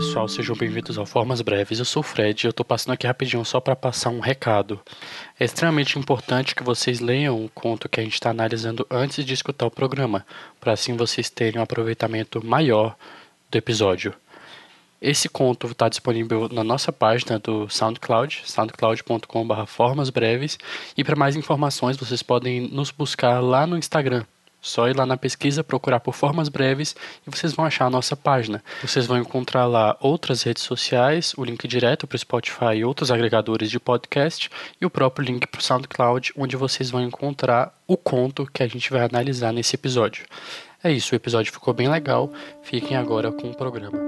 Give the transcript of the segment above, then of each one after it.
pessoal, sejam bem-vindos ao Formas Breves. Eu sou o Fred e eu tô passando aqui rapidinho só para passar um recado. É extremamente importante que vocês leiam o conto que a gente está analisando antes de escutar o programa, para assim vocês terem um aproveitamento maior do episódio. Esse conto está disponível na nossa página do SoundCloud, soundcloud.com.br formasbreves, e para mais informações vocês podem nos buscar lá no Instagram, só ir lá na pesquisa, procurar por formas breves e vocês vão achar a nossa página. Vocês vão encontrar lá outras redes sociais, o link direto para o Spotify e outros agregadores de podcast e o próprio link para o SoundCloud, onde vocês vão encontrar o conto que a gente vai analisar nesse episódio. É isso, o episódio ficou bem legal. Fiquem agora com o programa.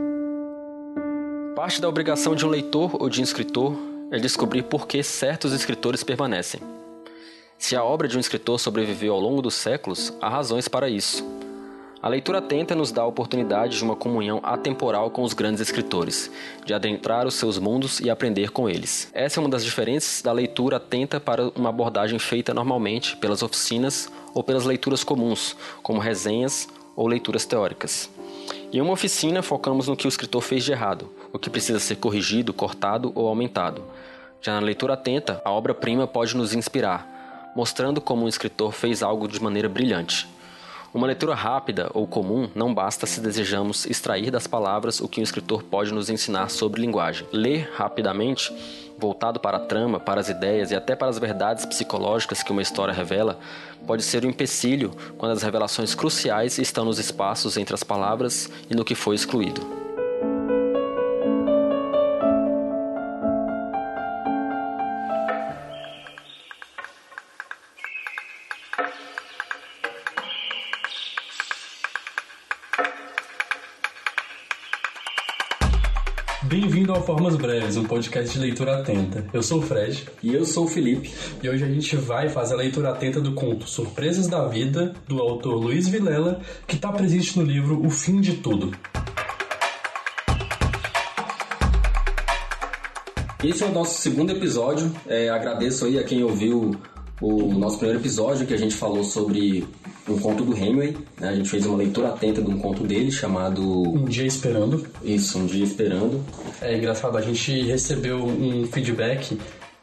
Parte da obrigação de um leitor ou de um escritor é descobrir por que certos escritores permanecem. Se a obra de um escritor sobreviveu ao longo dos séculos, há razões para isso. A leitura atenta nos dá a oportunidade de uma comunhão atemporal com os grandes escritores, de adentrar os seus mundos e aprender com eles. Essa é uma das diferenças da leitura atenta para uma abordagem feita normalmente pelas oficinas ou pelas leituras comuns, como resenhas ou leituras teóricas. Em uma oficina, focamos no que o escritor fez de errado, o que precisa ser corrigido, cortado ou aumentado. Já na leitura atenta, a obra-prima pode nos inspirar, mostrando como um escritor fez algo de maneira brilhante. Uma leitura rápida ou comum não basta se desejamos extrair das palavras o que um escritor pode nos ensinar sobre linguagem. Ler rapidamente, voltado para a trama, para as ideias e até para as verdades psicológicas que uma história revela, pode ser um empecilho quando as revelações cruciais estão nos espaços entre as palavras e no que foi excluído. Bem-vindo ao Formas Breves, um podcast de leitura atenta. Eu sou o Fred. E eu sou o Felipe. E hoje a gente vai fazer a leitura atenta do conto Surpresas da Vida, do autor Luiz Vilela, que está presente no livro O Fim de Tudo. Esse é o nosso segundo episódio. É, agradeço aí a quem ouviu o nosso primeiro episódio, que a gente falou sobre um conto do Hemingway. Né? A gente fez uma leitura atenta de um conto dele chamado Um Dia Esperando. Isso, Um Dia Esperando. É engraçado, a gente recebeu um feedback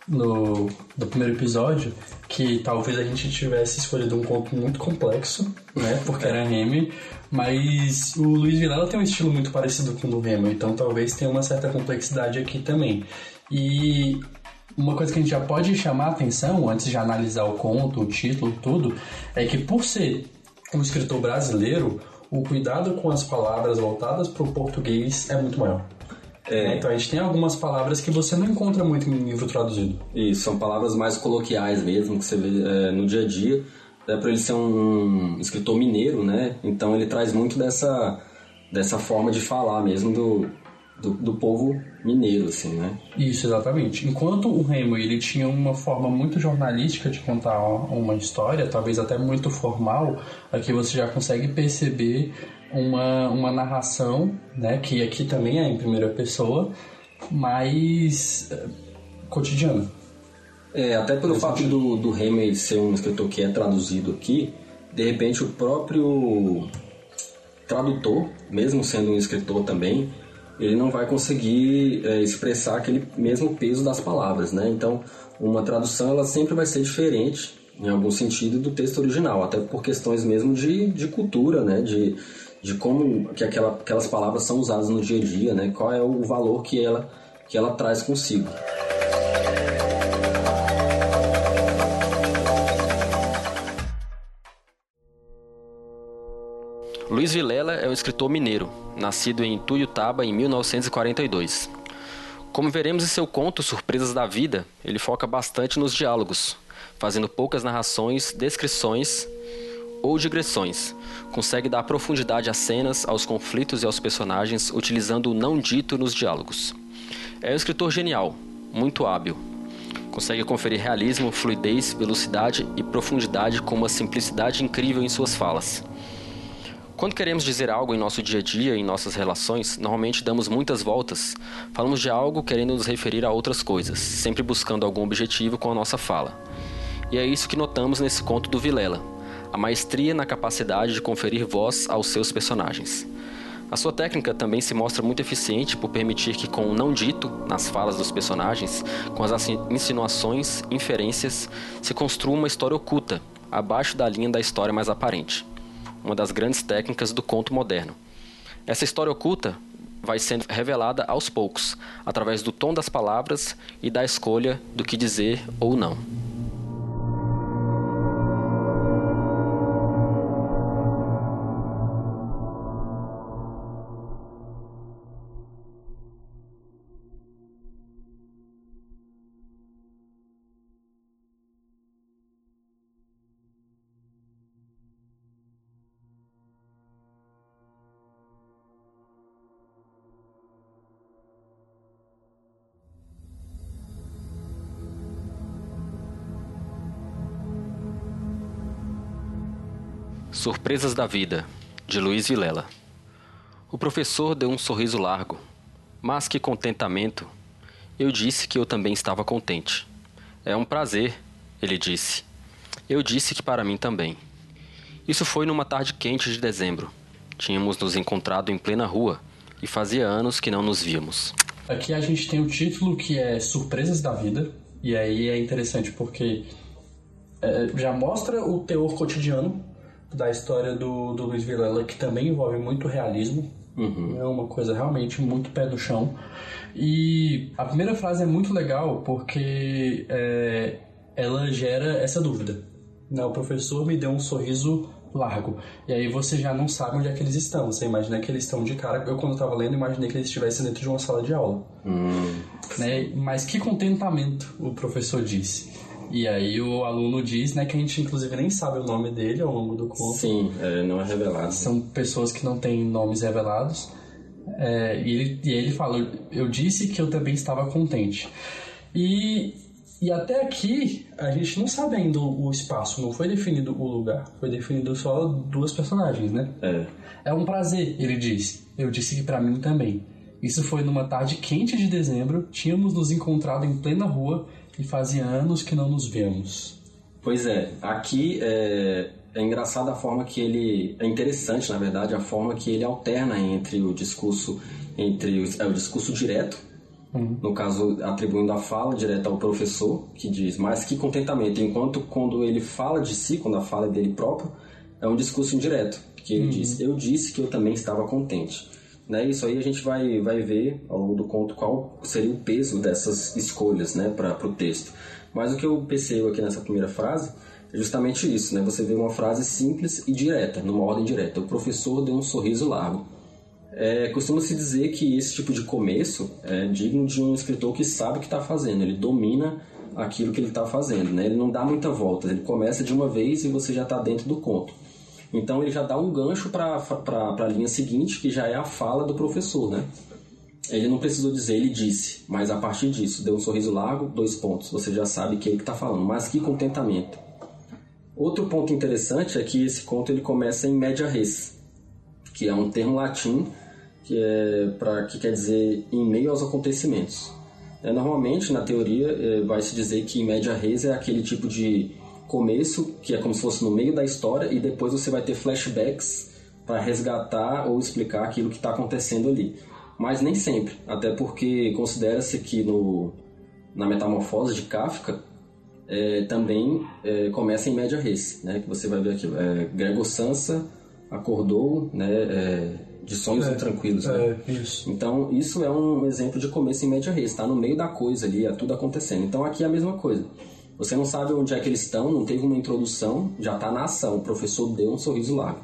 no do primeiro episódio que talvez a gente tivesse escolhido um conto muito complexo, né? Porque era Hemingway, mas o Luiz Vilela tem um estilo muito parecido com o do Hemingway, então talvez tenha uma certa complexidade aqui também. E uma coisa que a gente já pode chamar a atenção antes de analisar o conto, o título, tudo, é que por ser um escritor brasileiro, o cuidado com as palavras voltadas para o português é muito maior. É. Então a gente tem algumas palavras que você não encontra muito em livro traduzido. Isso, são palavras mais coloquiais mesmo, que você vê é, no dia a dia. É para ele ser um escritor mineiro, né? Então ele traz muito dessa, dessa forma de falar mesmo do, do, do, povo mineiro, assim, né? Isso, exatamente. Enquanto o Hemingway ele tinha uma forma muito jornalística de contar uma história, talvez até muito formal, aqui você já consegue perceber uma, uma narração, né, que aqui também é em primeira pessoa, mais uh, cotidiana. É, até pelo fato do, do Hemingway ser um escritor que é traduzido aqui, de repente o próprio tradutor, mesmo sendo um escritor também, ele não vai conseguir é, expressar aquele mesmo peso das palavras, né? Então, uma tradução ela sempre vai ser diferente, em algum sentido, do texto original, até por questões mesmo de, de cultura, né? De, de como que aquela, aquelas palavras são usadas no dia a dia, né? Qual é o valor que ela, que ela traz consigo. Luiz Vilela é um escritor mineiro, nascido em Tuiutaba em 1942. Como veremos em seu conto Surpresas da Vida, ele foca bastante nos diálogos, fazendo poucas narrações, descrições ou digressões. Consegue dar profundidade às cenas, aos conflitos e aos personagens, utilizando o não dito nos diálogos. É um escritor genial, muito hábil. Consegue conferir realismo, fluidez, velocidade e profundidade com uma simplicidade incrível em suas falas. Quando queremos dizer algo em nosso dia a dia, em nossas relações, normalmente damos muitas voltas. Falamos de algo querendo nos referir a outras coisas, sempre buscando algum objetivo com a nossa fala. E é isso que notamos nesse conto do Vilela: a maestria na capacidade de conferir voz aos seus personagens. A sua técnica também se mostra muito eficiente por permitir que, com o não dito nas falas dos personagens, com as insinuações, inferências, se construa uma história oculta, abaixo da linha da história mais aparente. Uma das grandes técnicas do conto moderno. Essa história oculta vai sendo revelada aos poucos, através do tom das palavras e da escolha do que dizer ou não. Surpresas da Vida, de Luiz Vilela. O professor deu um sorriso largo. Mas que contentamento! Eu disse que eu também estava contente. É um prazer, ele disse. Eu disse que para mim também. Isso foi numa tarde quente de dezembro. Tínhamos nos encontrado em plena rua e fazia anos que não nos víamos. Aqui a gente tem o título que é Surpresas da Vida, e aí é interessante porque é, já mostra o teor cotidiano da história do, do Luiz Vilela, que também envolve muito realismo. Uhum. É uma coisa realmente muito pé do chão. E a primeira frase é muito legal porque é, ela gera essa dúvida. Né? O professor me deu um sorriso largo. E aí você já não sabe onde é que eles estão. Você imagina que eles estão de cara. Eu, quando estava lendo, imaginei que eles estivessem dentro de uma sala de aula. Hum. Né? Mas que contentamento, o professor disse. E aí o aluno diz, né, que a gente inclusive nem sabe o nome dele ao longo do conto. Sim, é, não é revelado. São pessoas que não têm nomes revelados. É, e, ele, e ele fala, eu disse que eu também estava contente. E, e até aqui a gente não sabe ainda o espaço, não foi definido o lugar, foi definido só duas personagens, né? É. É um prazer, ele disse. Eu disse que para mim também. Isso foi numa tarde quente de dezembro, tínhamos nos encontrado em plena rua e fazia anos que não nos vemos. Pois é, aqui é, é engraçado a forma que ele. É interessante, na verdade, a forma que ele alterna entre o discurso entre o, é, o discurso direto, uhum. no caso atribuindo a fala direta ao professor, que diz, mas que contentamento, enquanto quando ele fala de si, quando a fala é dele próprio, é um discurso indireto, que ele uhum. diz, eu disse que eu também estava contente. Né? Isso aí a gente vai, vai ver ao longo do conto qual seria o peso dessas escolhas né, para o texto. Mas o que eu percebo aqui nessa primeira frase é justamente isso, né? Você vê uma frase simples e direta, numa ordem direta. O professor deu um sorriso largo. É, Costuma-se dizer que esse tipo de começo é digno de um escritor que sabe o que está fazendo, ele domina aquilo que ele está fazendo, né? ele não dá muita volta, ele começa de uma vez e você já está dentro do conto. Então ele já dá um gancho para a linha seguinte, que já é a fala do professor, né? Ele não precisou dizer, ele disse, mas a partir disso, deu um sorriso largo, dois pontos. Você já sabe que é ele que está falando, mas que contentamento. Outro ponto interessante é que esse conto ele começa em média res, que é um termo latim que, é pra, que quer dizer em meio aos acontecimentos. É, normalmente, na teoria, é, vai se dizer que média res é aquele tipo de começo, que é como se fosse no meio da história, e depois você vai ter flashbacks para resgatar ou explicar aquilo que está acontecendo ali. Mas nem sempre, até porque considera-se que no, na metamorfose de Kafka é, também é, começa em média res, né? Que você vai ver aqui, é, Gregor Sansa acordou, né? É, de sonhos é, intranquilos. Né? É, isso. Então isso é um exemplo de começo em média res, está no meio da coisa ali, é tudo acontecendo. Então aqui é a mesma coisa. Você não sabe onde é que eles estão, não teve uma introdução, já está na ação. O professor deu um sorriso largo.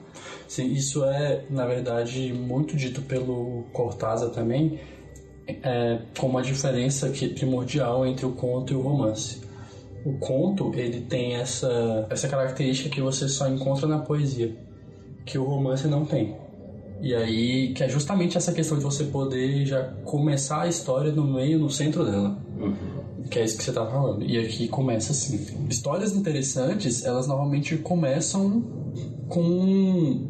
Sim, isso é, na verdade, muito dito pelo Cortázar também, é, como a diferença que, primordial entre o conto e o romance. O conto, ele tem essa, essa característica que você só encontra na poesia, que o romance não tem. E aí, que é justamente essa questão de você poder já começar a história no meio, no centro dela. Uhum. Que é isso que você tá falando. E aqui começa assim. Histórias interessantes, elas normalmente começam com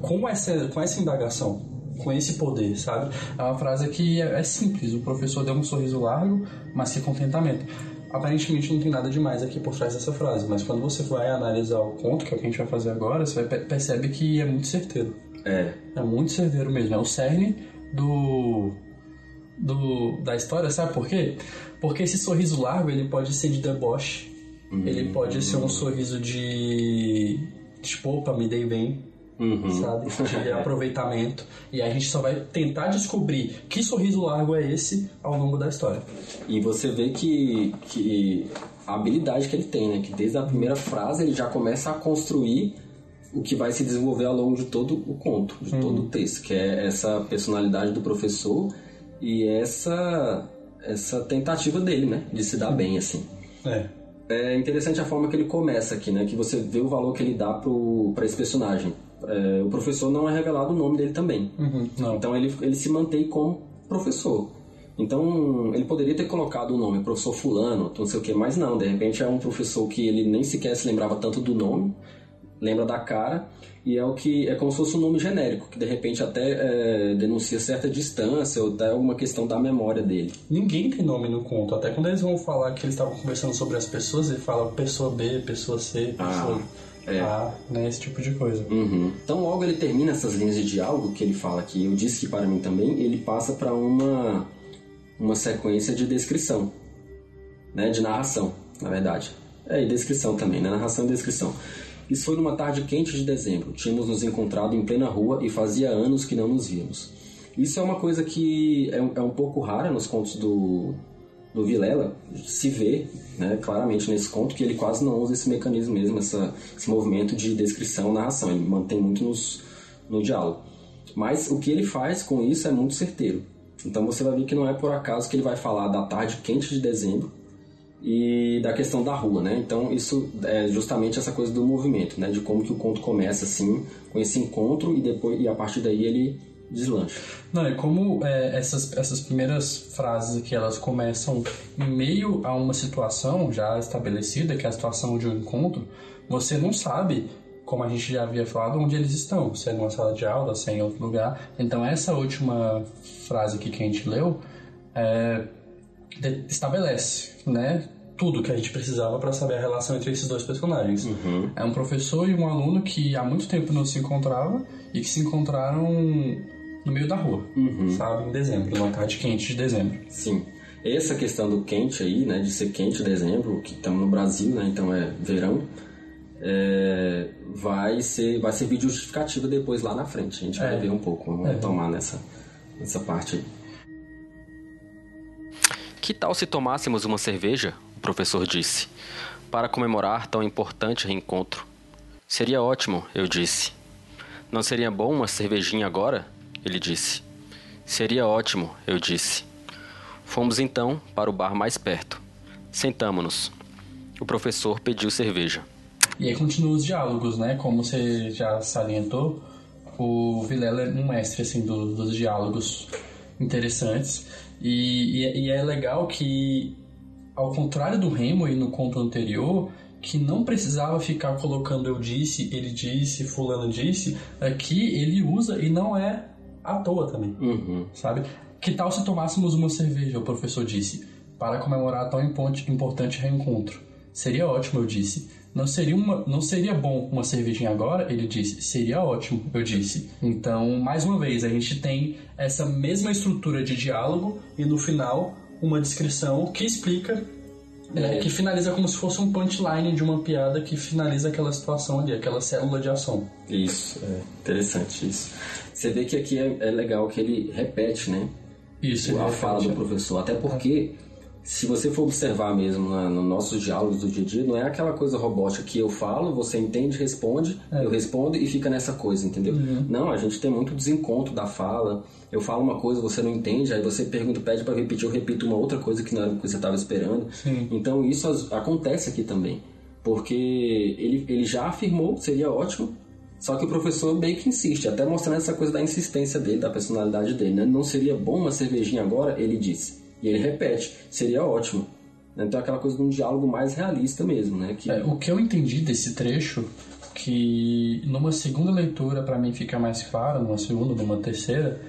com essa com essa indagação, com esse poder, sabe? É uma frase que é, é simples. O professor deu um sorriso largo, mas que contentamento. Aparentemente não tem nada demais aqui por trás dessa frase, mas quando você vai analisar o conto, que é o que a gente vai fazer agora, você percebe que é muito certeiro. É. É muito cerveiro mesmo. É o cerne do, do da história, sabe por quê? Porque esse sorriso largo, ele pode ser de deboche. Uhum. Ele pode ser um sorriso de... Tipo, opa, me dei bem. Uhum. Sabe? De aproveitamento. E a gente só vai tentar descobrir que sorriso largo é esse ao longo da história. E você vê que, que a habilidade que ele tem, né? Que desde a primeira frase ele já começa a construir o que vai se desenvolver ao longo de todo o conto, de uhum. todo o texto, que é essa personalidade do professor e essa essa tentativa dele, né, de se dar bem assim. É. É interessante a forma que ele começa aqui, né, que você vê o valor que ele dá para esse personagem. É, o professor não é revelado o nome dele também. Uhum, então ele, ele se mantém como professor. Então, ele poderia ter colocado o nome professor fulano, não sei o que, mas não, de repente é um professor que ele nem sequer se lembrava tanto do nome, lembra da cara, e é o que é como se fosse um nome genérico, que de repente até é, denuncia certa distância ou até alguma questão da memória dele. Ninguém tem nome no conto, até quando eles vão falar que eles estavam conversando sobre as pessoas, ele fala pessoa B, pessoa C, pessoa... Ah. É. A, né, esse tipo de coisa. Uhum. Então, logo ele termina essas linhas de diálogo que ele fala que eu disse que para mim também, ele passa para uma uma sequência de descrição, né, de narração, na verdade. É, e descrição também, né? Narração e descrição. Isso foi numa tarde quente de dezembro. Tínhamos nos encontrado em plena rua e fazia anos que não nos víamos. Isso é uma coisa que é, é um pouco rara nos contos do, do Vilela. Se vê né, claramente nesse conto que ele quase não usa esse mecanismo mesmo, essa, esse movimento de descrição narração. Ele mantém muito nos, no diálogo. Mas o que ele faz com isso é muito certeiro. Então você vai ver que não é por acaso que ele vai falar da tarde quente de dezembro e da questão da rua, né? Então isso é justamente essa coisa do movimento, né? De como que o conto começa assim, com esse encontro e depois e a partir daí ele deslancha. Não, e como é, essas, essas primeiras frases aqui, elas começam em meio a uma situação já estabelecida, que é a situação de um encontro, você não sabe como a gente já havia falado, onde eles estão, se é numa sala de aula, se é em outro lugar. Então, essa última frase aqui que a gente leu é, estabelece né, tudo que a gente precisava para saber a relação entre esses dois personagens. Uhum. É um professor e um aluno que há muito tempo não se encontravam e que se encontraram no meio da rua, uhum. sabe? Em dezembro, numa tarde quente de dezembro. Sim. Essa questão do quente aí, né, de ser quente dezembro, que estamos no Brasil, né, então é verão, é, vai ser vai servir de justificativa depois lá na frente. A gente vai é. ver um pouco, vamos é. tomar nessa, nessa parte aí. Que tal se tomássemos uma cerveja? O professor disse, para comemorar tão importante reencontro. Seria ótimo, eu disse. Não seria bom uma cervejinha agora? Ele disse. Seria ótimo, eu disse. Fomos então para o bar mais perto. Sentamo-nos. O professor pediu cerveja. E aí continuam os diálogos, né? Como você já salientou, o Vilela é um mestre assim, do, dos diálogos interessantes. E, e, é, e, é legal que, ao contrário do Remo e no conto anterior, que não precisava ficar colocando eu disse, ele disse, fulano disse, aqui ele usa e não é à toa também, uhum. sabe? Que tal se tomássemos uma cerveja, o professor disse, para comemorar tão importante reencontro? Seria ótimo, eu disse. Não seria, uma, não seria bom uma cervejinha agora? Ele disse. Seria ótimo, eu disse. Então, mais uma vez, a gente tem essa mesma estrutura de diálogo e no final uma descrição que explica é, que finaliza como se fosse um punchline de uma piada que finaliza aquela situação ali, aquela célula de ação. Isso, é interessante isso. Você vê que aqui é, é legal que ele repete, né? Isso, a fala do professor. Até porque se você for observar mesmo nos no nossos diálogos do dia a dia, não é aquela coisa robótica que eu falo, você entende, responde, é. eu respondo e fica nessa coisa, entendeu? Uhum. Não, a gente tem muito desencontro da fala. Eu falo uma coisa, você não entende, aí você pergunta, pede para repetir, eu repito uma outra coisa que não era o que você estava esperando. Sim. Então isso acontece aqui também. Porque ele, ele já afirmou, seria ótimo, só que o professor meio que insiste, até mostrando essa coisa da insistência dele, da personalidade dele. Né? Não seria bom uma cervejinha agora? Ele disse. E ele repete, seria ótimo. Então aquela coisa de um diálogo mais realista mesmo, né? Que... É, o que eu entendi desse trecho, que numa segunda leitura para mim fica mais claro, numa segunda, numa terceira,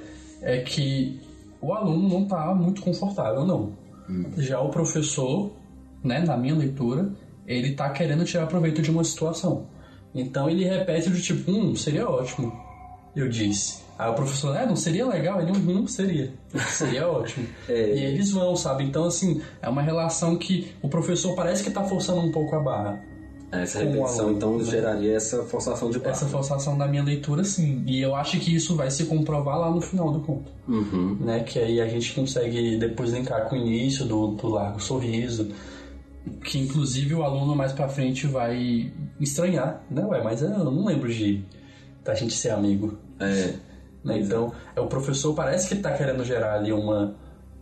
é que o aluno não está muito confortável, não. Hum. Já o professor, né, na minha leitura, ele está querendo tirar proveito de uma situação. Então ele repete do tipo, hum, seria ótimo. Eu disse. Aí o professor, é, não seria legal? Ele, não seria. Seria ótimo. é. E eles vão, sabe? Então, assim, é uma relação que o professor parece que tá forçando um pouco a barra. Essa repetição, aluno, então, né? geraria essa forçação de barra. Essa forçação da minha leitura, sim. E eu acho que isso vai se comprovar lá no final do conto. Uhum. Né? Que aí a gente consegue depois linkar com o início do, do Largo Sorriso. Que, inclusive, o aluno mais pra frente vai estranhar. Né, ué, mas eu não lembro de da gente ser amigo. É. Né? Então, é, o professor parece que está querendo gerar ali uma,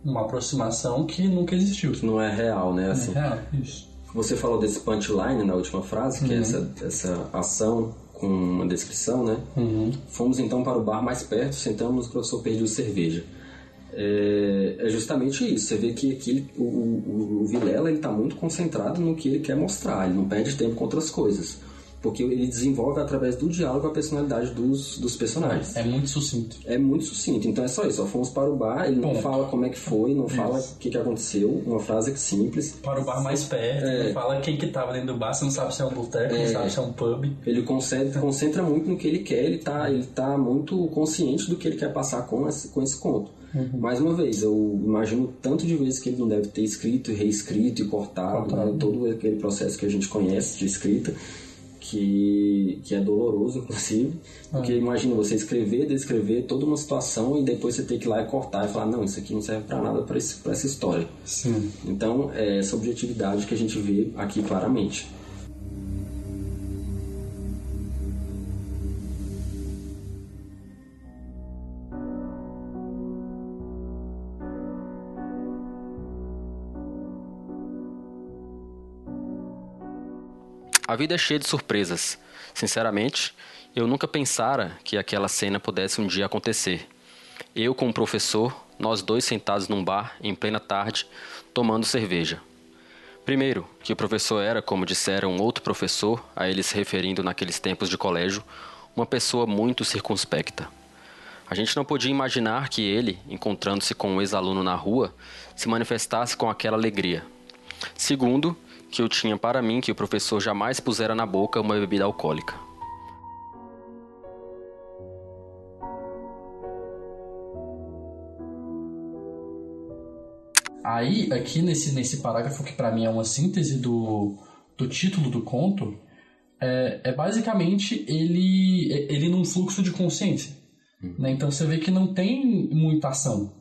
uma aproximação que nunca existiu. Que não é real, né? Assim, não é real, isso. Você falou desse punchline na última frase, que é uhum. é essa, essa ação com uma descrição, né? Uhum. Fomos então para o bar mais perto, sentamos, o professor pediu cerveja. É, é, justamente isso. Você vê que aqui o, o, o Vilela está muito concentrado no que ele quer mostrar, ele não perde tempo com outras coisas porque ele desenvolve através do diálogo a personalidade dos, dos personagens. É muito sucinto. É muito sucinto. Então é só isso. Só fomos para o bar, ele não fala como é que foi, não fala o que, que aconteceu, uma frase simples. Para o bar mais perto, é. não fala quem que estava dentro do bar, você não sabe se é um boteco, é. não sabe se é um pub. Ele concentra, concentra muito no que ele quer, ele está ele tá muito consciente do que ele quer passar com esse, com esse conto. Uhum. Mais uma vez, eu imagino tanto de vezes que ele não deve ter escrito e reescrito e cortado, né? todo aquele processo que a gente conhece de escrita que, que é doloroso, inclusive. Porque ah. imagina você escrever, descrever toda uma situação e depois você ter que ir lá e cortar e falar: não, isso aqui não serve para nada para essa história. Sim. Então, é essa objetividade que a gente vê aqui claramente. A vida é cheia de surpresas. Sinceramente, eu nunca pensara que aquela cena pudesse um dia acontecer. Eu com o professor, nós dois sentados num bar em plena tarde, tomando cerveja. Primeiro, que o professor era, como dissera um outro professor, a ele se referindo naqueles tempos de colégio, uma pessoa muito circunspecta. A gente não podia imaginar que ele, encontrando-se com um ex-aluno na rua, se manifestasse com aquela alegria. Segundo, que eu tinha para mim que o professor jamais pusera na boca uma bebida alcoólica. Aí, aqui nesse, nesse parágrafo, que para mim é uma síntese do, do título do conto, é, é basicamente ele, ele num fluxo de consciência. Uhum. Né? Então você vê que não tem muita ação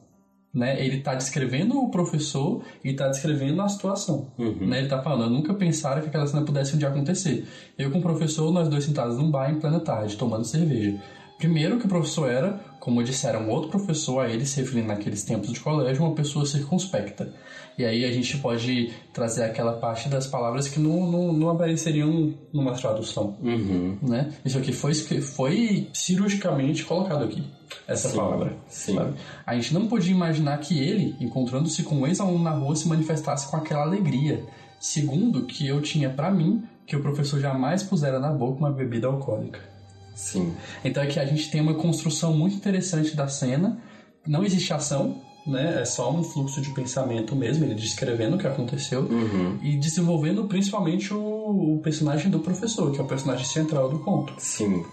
né? Ele está descrevendo o professor e está descrevendo a situação, uhum. né? Ele está falando, eu nunca pensara que aquela cena pudesse um dia acontecer. Eu com o professor, nós dois sentados num bar em plena tarde, tomando cerveja. Primeiro que o professor era, como disseram outro professor a ele, se referindo naqueles tempos de colégio, uma pessoa circunspecta. E aí a gente pode trazer aquela parte das palavras que não, não, não apareceriam numa tradução. Uhum. Né? Isso aqui foi, foi cirurgicamente colocado aqui, essa sim, palavra. Sim. Sabe? A gente não podia imaginar que ele, encontrando-se com um ex-aluno na rua, se manifestasse com aquela alegria. Segundo, que eu tinha para mim que o professor jamais pusera na boca uma bebida alcoólica. Sim. Então aqui a gente tem uma construção muito interessante da cena. Não existe ação, né? É só um fluxo de pensamento mesmo, ele descrevendo o que aconteceu uhum. e desenvolvendo principalmente o, o, personagem do professor, que é o personagem central do conto. Sim.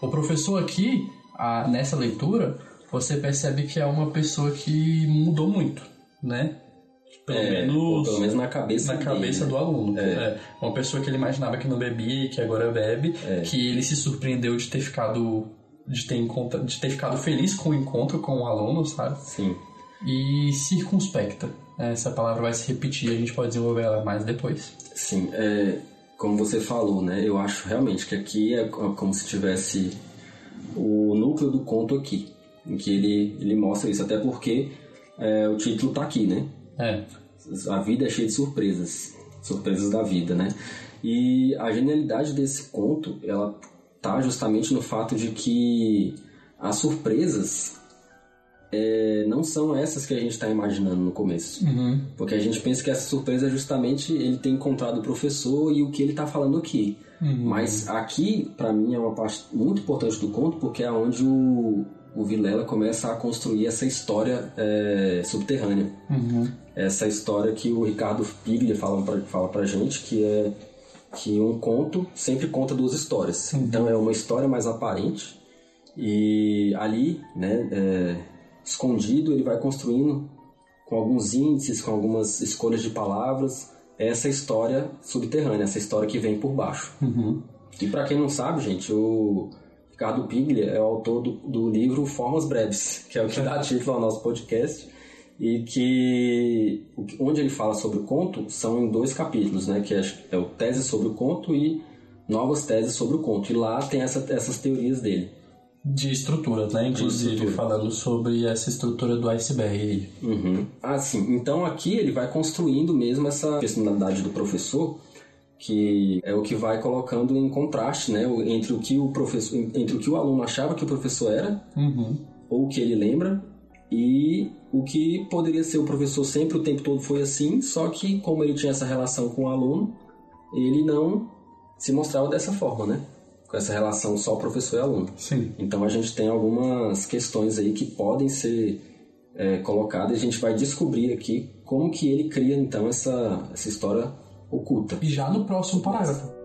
O professor aqui, a, nessa leitura, você percebe que é uma pessoa que mudou muito, né? Pelo, é, menos, pelo menos na cabeça na dele, cabeça do aluno. É. é. Uma pessoa que ele imaginava que não bebia e que agora bebe, é. que ele se surpreendeu de ter ficado de ter, de ter ficado feliz com o encontro com o aluno, sabe? Sim e circunspecta. Essa palavra vai se repetir, a gente pode desenvolver ela mais depois. Sim, é, como você falou, né? Eu acho realmente que aqui é como se tivesse o núcleo do conto aqui, em que ele, ele mostra isso, até porque é, o título está aqui, né? É. A vida é cheia de surpresas, surpresas da vida, né? E a genialidade desse conto, ela tá justamente no fato de que as surpresas é, não são essas que a gente está imaginando no começo. Uhum. Porque a gente pensa que essa surpresa é justamente ele ter encontrado o professor e o que ele está falando aqui. Uhum. Mas aqui, para mim, é uma parte muito importante do conto, porque é onde o, o Vilela começa a construir essa história é, subterrânea. Uhum. Essa história que o Ricardo Piglia fala pra, fala pra gente, que é que um conto sempre conta duas histórias. Uhum. Então é uma história mais aparente E ali, né, é, escondido, ele vai construindo com alguns índices, com algumas escolhas de palavras, essa história subterrânea, essa história que vem por baixo. Uhum. E para quem não sabe, gente, o Ricardo Piglia é o autor do, do livro Formas Breves, que é o que dá título ao nosso podcast e que onde ele fala sobre o conto são em dois capítulos, né? Que é, é o tese sobre o conto e novas teses sobre o conto. E lá tem essa, essas teorias dele. De estrutura, né? Inclusive estrutura. falando sobre essa estrutura do iceberg. Uhum. Ah, sim. Então aqui ele vai construindo mesmo essa personalidade do professor que é o que vai colocando em contraste, né, entre o que o professor, entre o que o aluno achava que o professor era, uhum. ou o que ele lembra, e o que poderia ser o professor sempre o tempo todo foi assim, só que como ele tinha essa relação com o aluno, ele não se mostrava dessa forma, né? Com essa relação só professor e aluno. Sim. Então a gente tem algumas questões aí que podem ser é, colocadas e a gente vai descobrir aqui como que ele cria então essa, essa história oculta. E já no próximo parágrafo.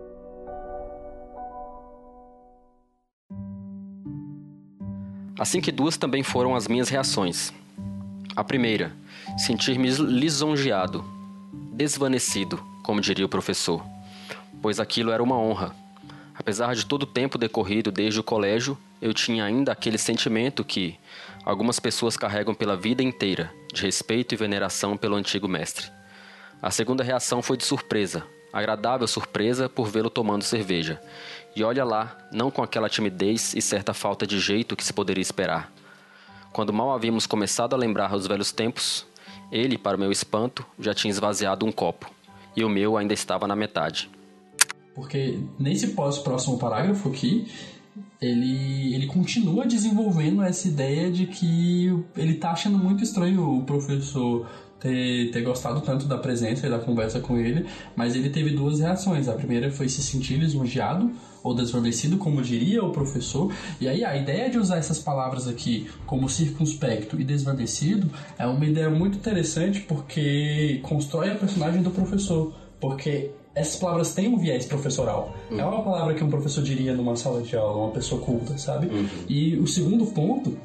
Assim que duas também foram as minhas reações. A primeira, sentir-me lisonjeado, desvanecido, como diria o professor, pois aquilo era uma honra. Apesar de todo o tempo decorrido desde o colégio, eu tinha ainda aquele sentimento que algumas pessoas carregam pela vida inteira, de respeito e veneração pelo antigo mestre. A segunda reação foi de surpresa, agradável surpresa por vê-lo tomando cerveja, e olha lá, não com aquela timidez e certa falta de jeito que se poderia esperar. Quando mal havíamos começado a lembrar os velhos tempos, ele, para meu espanto, já tinha esvaziado um copo, e o meu ainda estava na metade. Porque nesse pós-próximo parágrafo aqui, ele, ele continua desenvolvendo essa ideia de que ele está achando muito estranho o professor ter, ter gostado tanto da presença e da conversa com ele, mas ele teve duas reações. A primeira foi se sentir lisonjeado ou desvanecido, como diria o professor. E aí a ideia de usar essas palavras aqui como circunspecto e desvanecido é uma ideia muito interessante porque constrói a personagem do professor. Porque essas palavras têm um viés professoral. Uhum. É uma palavra que um professor diria numa sala de aula, uma pessoa culta, sabe? Uhum. E o segundo ponto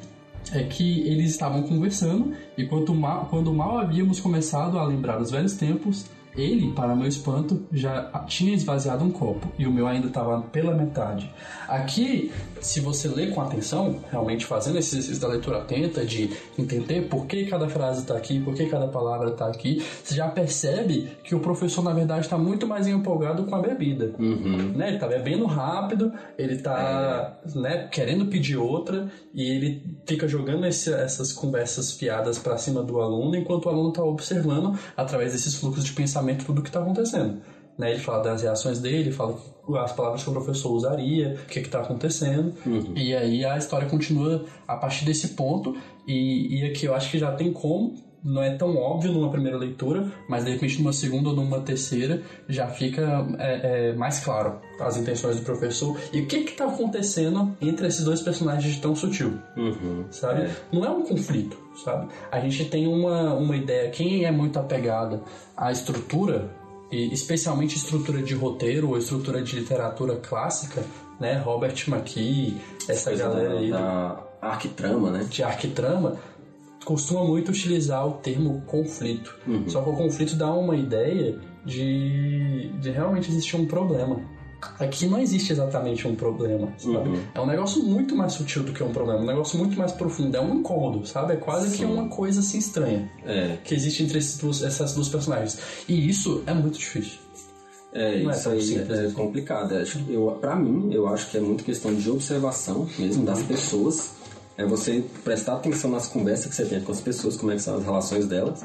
é que eles estavam conversando e quando mal, quando mal havíamos começado a lembrar os velhos tempos, ele, para meu espanto, já tinha esvaziado um copo e o meu ainda estava pela metade. Aqui, se você lê com atenção, realmente fazendo esse exercício da leitura atenta, de entender por que cada frase está aqui, por que cada palavra está aqui, você já percebe que o professor, na verdade, está muito mais empolgado com a bebida. Uhum. Né? Ele está bebendo rápido, ele está é. né, querendo pedir outra e ele fica jogando esse, essas conversas fiadas para cima do aluno, enquanto o aluno está observando através desses fluxos de pensamento tudo o que está acontecendo. Né? Ele fala das reações dele, fala as palavras que o professor usaria, o que está acontecendo. Uhum. E aí a história continua a partir desse ponto. E, e aqui eu acho que já tem como não é tão óbvio numa primeira leitura, mas de repente numa segunda ou numa terceira já fica é, é, mais claro as intenções do professor e o que está acontecendo entre esses dois personagens tão sutil, uhum. sabe? É. Não é um conflito, sabe? A gente tem uma, uma ideia, quem é muito apegada à estrutura, e especialmente estrutura de roteiro ou estrutura de literatura clássica, né? Robert McKee, essa galera aí... Da... Arquitrama, né? De arquitrama, costuma muito utilizar o termo conflito. Uhum. Só que o conflito dá uma ideia de, de realmente existir um problema. Aqui não existe exatamente um problema, sabe? Uhum. É um negócio muito mais sutil do que um problema, um negócio muito mais profundo, é um incômodo, sabe? É quase Sim. que uma coisa assim estranha é. que existe entre duas, essas duas personagens. E isso é muito difícil. É, não é isso é aí simples, é assim. complicado. Eu, pra mim, eu acho que é muito questão de observação mesmo das pessoas é você prestar atenção nas conversas que você tem com as pessoas, como é que são as relações delas.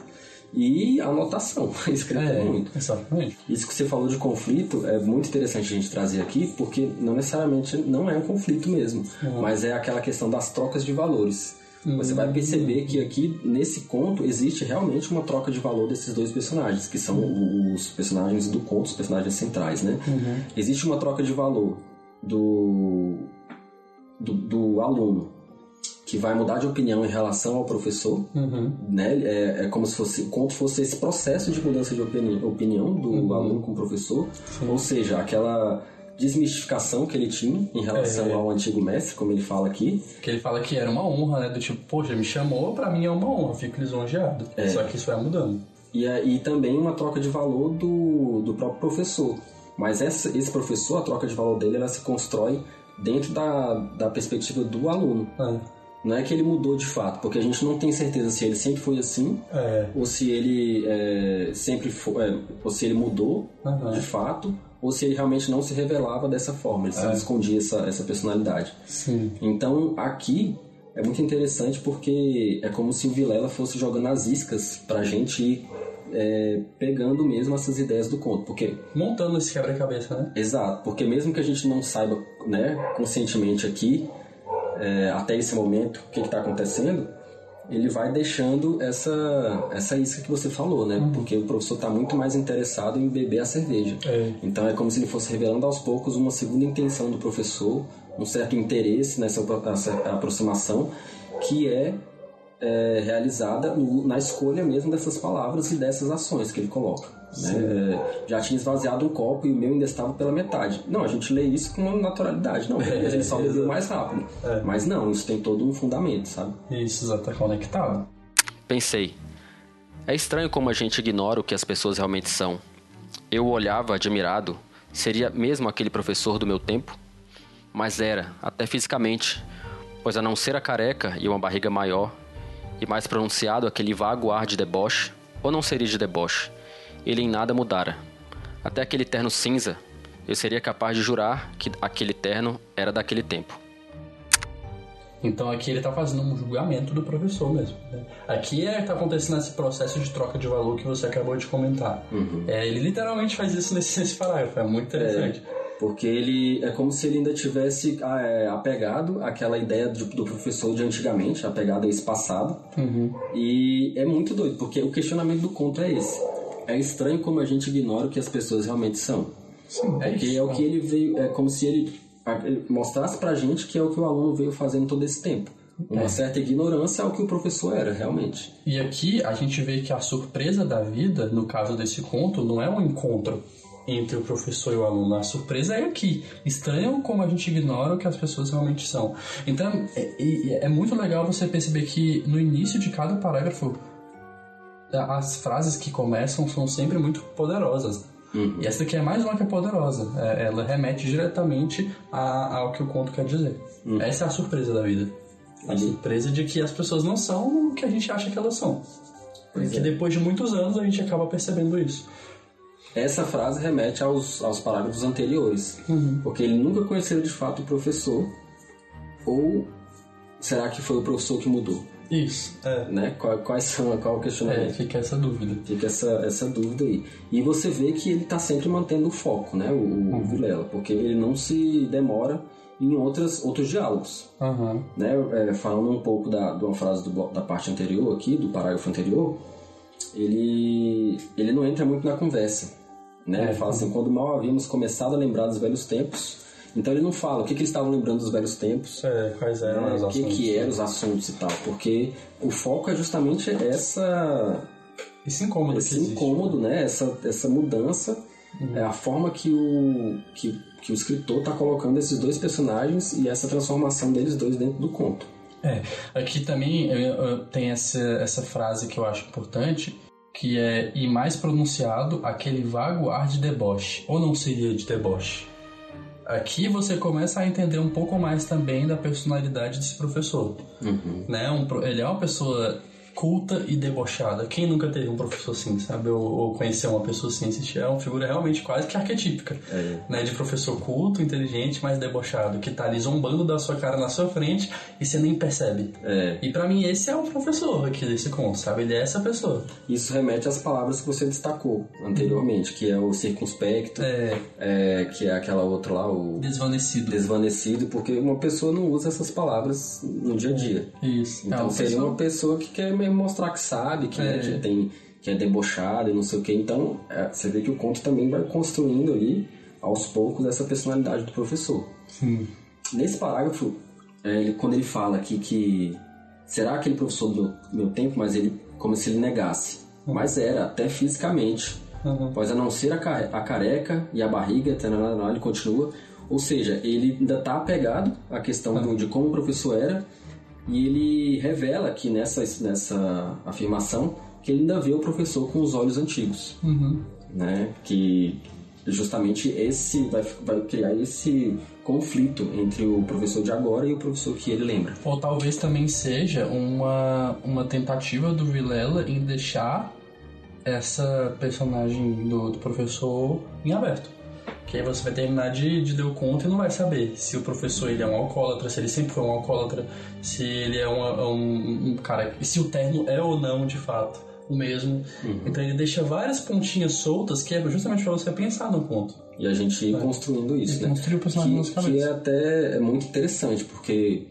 E anotação, escrever é, muito. Exatamente. Isso que você falou de conflito é muito interessante a gente trazer aqui, porque não necessariamente não é um conflito mesmo, uhum. mas é aquela questão das trocas de valores. Você vai perceber que aqui, nesse conto, existe realmente uma troca de valor desses dois personagens, que são uhum. os personagens do conto, os personagens centrais, né? Uhum. Existe uma troca de valor do, do, do aluno que vai mudar de opinião em relação ao professor, uhum. né? É, é, como se fosse, como se fosse esse processo de mudança de opini opinião do uhum. aluno com o professor, Sim. ou seja, aquela desmistificação que ele tinha em relação É. ao antigo mestre, como ele fala aqui. Que ele fala que era uma honra, né? Do tipo, poxa, me chamou, pra mim é uma honra, fico lisonjeado. Só que isso vai mudando. E, e também uma troca de valor do, do próprio professor. Mas essa, esse professor, a troca de valor dele, ela se constrói dentro da, da perspectiva do aluno. É. Não é que ele mudou de fato, porque a gente não tem certeza se ele sempre foi assim É. ou se ele é, sempre foi, é, ou se ele mudou Aham. de fato, ou se ele realmente não se revelava dessa forma, ele se escondia essa, essa personalidade. Sim. Então aqui é muito interessante porque é como se o Vilela fosse jogando as iscas pra gente ir é, pegando mesmo essas ideias do conto, porque Montando esse quebra-cabeça, né? Exato, porque mesmo que a gente não saiba né, conscientemente aqui, é, até esse momento, o que está acontecendo, ele vai deixando essa, essa isca que você falou, né? Porque o professor está muito mais interessado em beber a cerveja. É. Então é como se ele fosse revelando aos poucos uma segunda intenção do professor, um certo interesse nessa apro- essa aproximação, que é, é, realizada no- na escolha mesmo dessas palavras e dessas ações que ele coloca. Né? É, já tinha esvaziado um copo e o meu ainda estava pela metade. Não, a gente lê isso com uma naturalidade. Não, beleza, ele só bebeu mais rápido. Mas não, isso tem todo um fundamento, sabe? Isso, já tá conectado. Pensei. É estranho como a gente ignora o que as pessoas realmente são. Eu o olhava admirado. Seria mesmo aquele professor do meu tempo? Mas era, até fisicamente, pois a não ser a careca e uma barriga maior, e mais pronunciado aquele vago ar de deboche, ou não seria de deboche, ele em nada mudara. Até aquele terno cinza, eu seria capaz de jurar que aquele terno era daquele tempo. Então aqui ele tá fazendo um julgamento do professor mesmo. né? Aqui é tá acontecendo esse processo de troca de valor que você acabou de comentar. É, ele literalmente faz isso nesse, nesse parágrafo, é muito interessante. Porque ele é como se ele ainda tivesse ah, é, apegado àquela ideia do, do professor de antigamente, apegado a esse passado. E é muito doido, porque o questionamento do conto é esse. É estranho como a gente ignora o que as pessoas realmente são. Sim, é isso. é o que ele veio, é como se ele, mostrasse pra gente que é o que o aluno veio fazendo todo esse tempo. Uma É. certa ignorância ao que o professor era, realmente. E aqui a gente vê que a surpresa da vida, no caso desse conto, não é um encontro entre o professor e o aluno. A surpresa é aqui. Estranho como a gente ignora o que as pessoas realmente são. Então, é, é- é muito legal você perceber que no início de cada parágrafo, as frases que começam são sempre muito poderosas. E essa daqui é mais uma que é poderosa. É, ela remete diretamente a- ao que o conto quer dizer. Essa é a surpresa da vida. A Ele- surpresa de que as pessoas não são o que a gente acha que elas são. Pois que é. depois de muitos anos a gente acaba percebendo isso. Essa frase remete aos, aos parágrafos anteriores. Porque ele nunca conheceu de fato o professor. Ou será que foi o professor que mudou? Isso, é. Né? Qual- Quais são, qual é o É, questionamento? fica essa dúvida. Fica essa, essa dúvida aí. E você vê que ele está sempre mantendo o foco, né? O, o Vilela, porque ele não se demora em outras, outros diálogos. Aham. Né? É, falando um pouco da, de uma frase do, da parte anterior aqui, do parágrafo anterior, ele, ele não entra muito na conversa. Né? Ele fala assim, quando mal havíamos começado a lembrar dos velhos tempos, então ele não fala o que, que eles estavam lembrando dos velhos tempos, É, quais eram né? as o que, eram os assuntos e tal, porque o foco é justamente essa, Esse incômodo esse existe. incômodo, né? Essa, essa mudança, é a forma que o, que, que o escritor está colocando esses dois personagens e essa transformação deles dois dentro do conto. É, aqui também eu- eu- tem essa, essa frase que eu acho importante, que é e mais pronunciado aquele vago ar de deboche, ou não seria de deboche. Aqui você começa a entender um pouco mais também da personalidade desse professor. Né? Um ele é uma pessoa culta e debochada. Quem nunca teve um professor assim, sabe? Ou, ou conheceu uma pessoa assim, é uma figura realmente quase que arquetípica. Né? De professor culto, inteligente, mas debochado, que tá ali zombando da sua cara na sua frente e você nem percebe. É, E pra mim esse é o professor aqui desse conto, sabe? Ele é essa pessoa. isso remete às palavras que você destacou anteriormente, que é o circunspecto, É é, que é aquela outra lá, o desvanecido. desvanecido, porque uma pessoa não usa essas palavras no dia a dia. Isso. Então é seria pessoa- uma pessoa que quer mesmo mostrar que sabe, que, né, É. que tem que é debochada e não sei o que. Então é, você vê que o conto também vai construindo ali aos poucos essa personalidade do professor. Sim. Nesse parágrafo, é, ele- quando ele fala aqui que será aquele professor do meu, meu tempo, mas ele como se ele negasse. Mas era, até fisicamente. Uhum. Pois a não ser a, a careca e a barriga, ele continua. Ou seja, ele ainda está apegado à questão uhum. de como o professor era e ele revela aqui nessa, nessa afirmação que ele ainda vê o professor com os olhos antigos. Uhum. Né? Que justamente esse vai, vai criar esse conflito entre o professor de agora e o professor que ele lembra. Ou talvez também seja uma, uma tentativa do Vilela em deixar essa personagem do, do professor em aberto. Que aí você vai terminar de, de ler o conto e não vai saber se o professor ele é um alcoólatra, se ele sempre foi um alcoólatra, se ele é uma, um, um cara. se o terno é ou não de fato o mesmo. Uhum. Então ele deixa várias pontinhas soltas que é justamente para você pensar no ponto. E a gente ir é. construindo isso, e né? Construir o personagem que, que é até é muito interessante, porque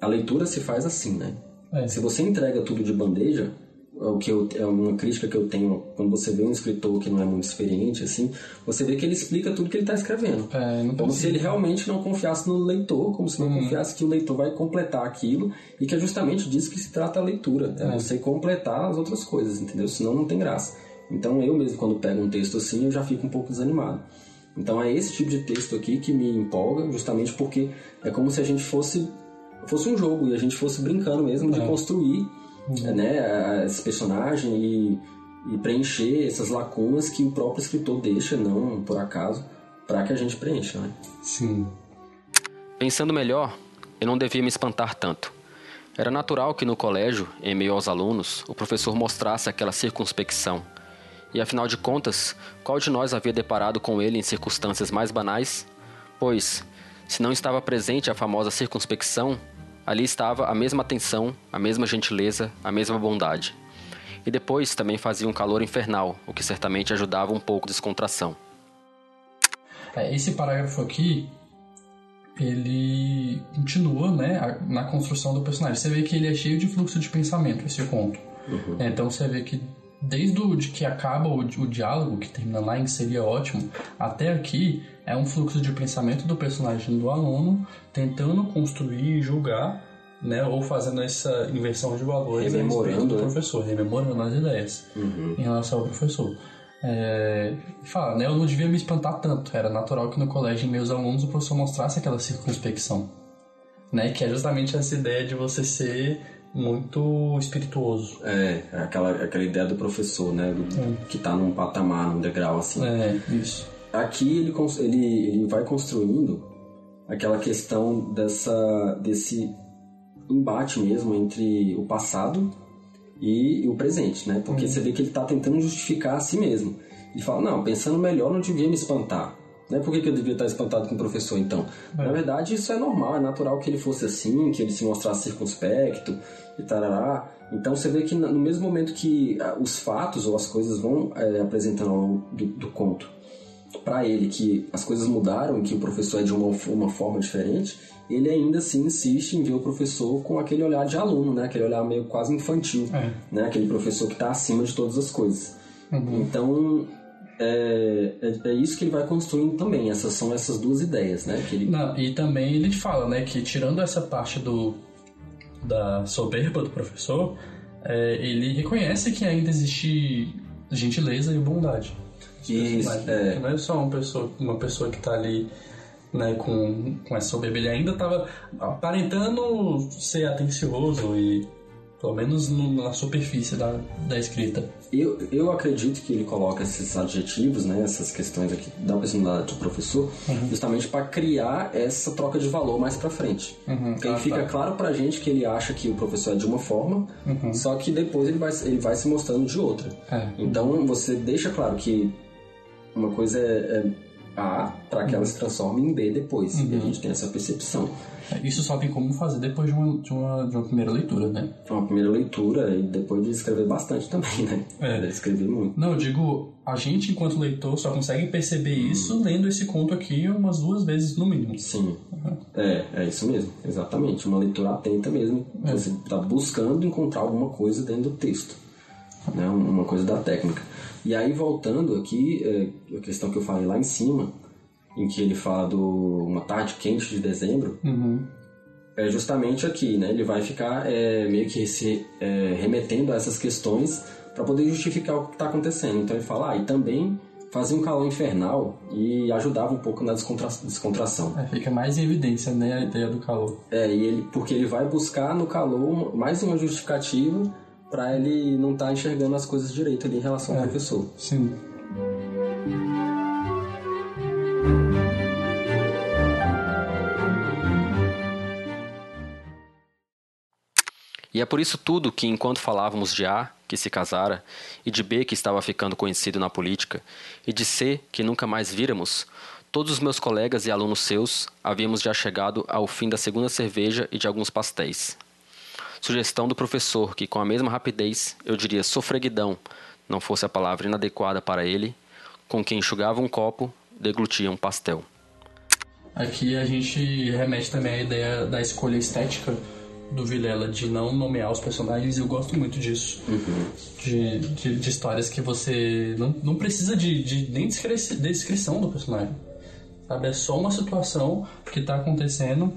a leitura se faz assim, né? É. Se você entrega tudo de bandeja, é o que eu, é uma crítica que eu tenho quando você vê um escritor que não é muito experiente assim você vê que ele explica tudo que ele está escrevendo. É, como se ele realmente não confiasse no leitor como se não uhum. confiasse que o leitor vai completar aquilo e que é justamente disso que se trata a leitura é, é. você completar as outras coisas entendeu? Senão não tem graça. Então eu mesmo quando pego um texto assim eu já fico um pouco desanimado. Então é esse tipo de texto aqui que me empolga justamente porque é como se a gente fosse fosse um jogo e a gente fosse brincando mesmo de é. construir uhum. né, esse personagem e, e, preencher essas lacunas que o próprio escritor deixa, não por acaso, para que a gente preencha, né? Sim. Pensando melhor, eu não devia me espantar tanto. Era natural que no colégio, em meio aos alunos, o professor mostrasse aquela circunspecção. E afinal de contas, qual de nós havia deparado com ele em circunstâncias mais banais? Pois, se não estava presente a famosa circunspecção, Ali estava a mesma atenção, a mesma gentileza, a mesma bondade. E depois também fazia um calor infernal, o que certamente ajudava um pouco a descontração. É, esse parágrafo aqui, ele continua né, na construção do personagem. Você vê que ele é cheio de fluxo de pensamento, esse conto. Uhum. É, então você vê que desde o de que acaba o, o diálogo, que termina lá em seria ótimo, até aqui é um fluxo de pensamento do personagem do aluno tentando construir e julgar, né, ou fazendo essa inversão de valores rememorando do né? professor, rememorando as ideias uhum. em relação ao professor. É, fala, né, eu não devia me espantar tanto, era natural que no colégio, em meus alunos, o professor mostrasse aquela circunspecção, né, que é justamente essa ideia de você ser muito espirituoso. É, aquela, aquela ideia do professor, né? Do, é. Que tá num patamar, num degrau assim. É, isso. Aqui ele, ele, ele vai construindo aquela questão dessa, desse embate mesmo entre o passado e o presente, né? Porque hum. você vê que ele tá tentando justificar a si mesmo. Ele fala, não, pensando melhor, não devia me espantar. Né? Por que, que eu devia estar espantado com o professor, então? É. Na verdade, isso é normal, é natural que ele fosse assim, que ele se mostrasse circunspecto e tarará. Então, você vê que no mesmo momento que ah, os fatos ou as coisas vão é, apresentando ao longo do, do conto para ele que as coisas mudaram, que o professor é de uma, uma forma diferente, ele ainda assim insiste em ver o professor com aquele olhar de aluno, né? Aquele olhar meio quase infantil, é. né? Aquele professor que está acima de todas as coisas. Uhum. Então, é, é, é, isso que ele vai construindo também. Essas são essas duas ideias, né? Que ele... Não, e também ele fala, né, que tirando essa parte do da soberba do professor, é, ele reconhece que ainda existe gentileza e bondade. Isso, é. Não é só uma pessoa, uma pessoa que está ali né, com, com essa soberba. Ele ainda estava aparentando ser atencioso e pelo menos no, na superfície da, da escrita. Eu, eu acredito que ele coloca esses adjetivos, né, essas questões aqui da personalidade do professor, uhum. justamente para criar essa troca de valor mais para frente. Uhum, Porque aí fica tá. claro pra gente que ele acha que o professor é de uma forma, uhum. só que depois ele vai, ele vai se mostrando de outra. É. Então você deixa claro que uma coisa é, é A para que ela se transforme em B depois. E a gente tem essa percepção. Isso só tem como fazer depois de uma, de uma, de uma primeira leitura, né? Uma primeira leitura e depois de escrever bastante também, né? É. De escrever muito. Não, eu digo, a gente, enquanto leitor, só consegue perceber hum. isso lendo esse conto aqui umas duas vezes no mínimo. Sim. Uhum. É, é isso mesmo, exatamente. Uma leitura atenta mesmo. É. Você está buscando encontrar alguma coisa dentro do texto. Né? Uma coisa da técnica. E aí, voltando aqui, é, a questão que eu falei lá em cima, em que ele fala do uma tarde quente de dezembro, uhum. é justamente aqui, né? Ele vai ficar é, meio que se é, remetendo a essas questões para poder justificar o que está acontecendo. Então ele fala, ah, e também fazia um calor infernal e ajudava um pouco na descontra descontração. É, fica mais em evidência, né, a ideia do calor. É, e ele, porque ele vai buscar no calor mais uma justificativa para ele não estar tá enxergando as coisas direito ali em relação ao é, professor. Sim. E é por isso tudo que, enquanto falávamos de A, que se casara, e de B, que estava ficando conhecido na política, e de C, que nunca mais víramos, todos os meus colegas e alunos seus havíamos já chegado ao fim da segunda cerveja e de alguns pastéis. Sugestão do professor que, com a mesma rapidez, eu diria sofreguidão, não fosse a palavra inadequada para ele, com quem enxugava um copo, deglutia um pastel. Aqui a gente remete também à ideia da escolha estética do Vilela de não nomear os personagens, eu gosto muito disso. Uhum. De, de, de, histórias que você não, não precisa de, de nem descrição do personagem. Sabe? É só uma situação que está acontecendo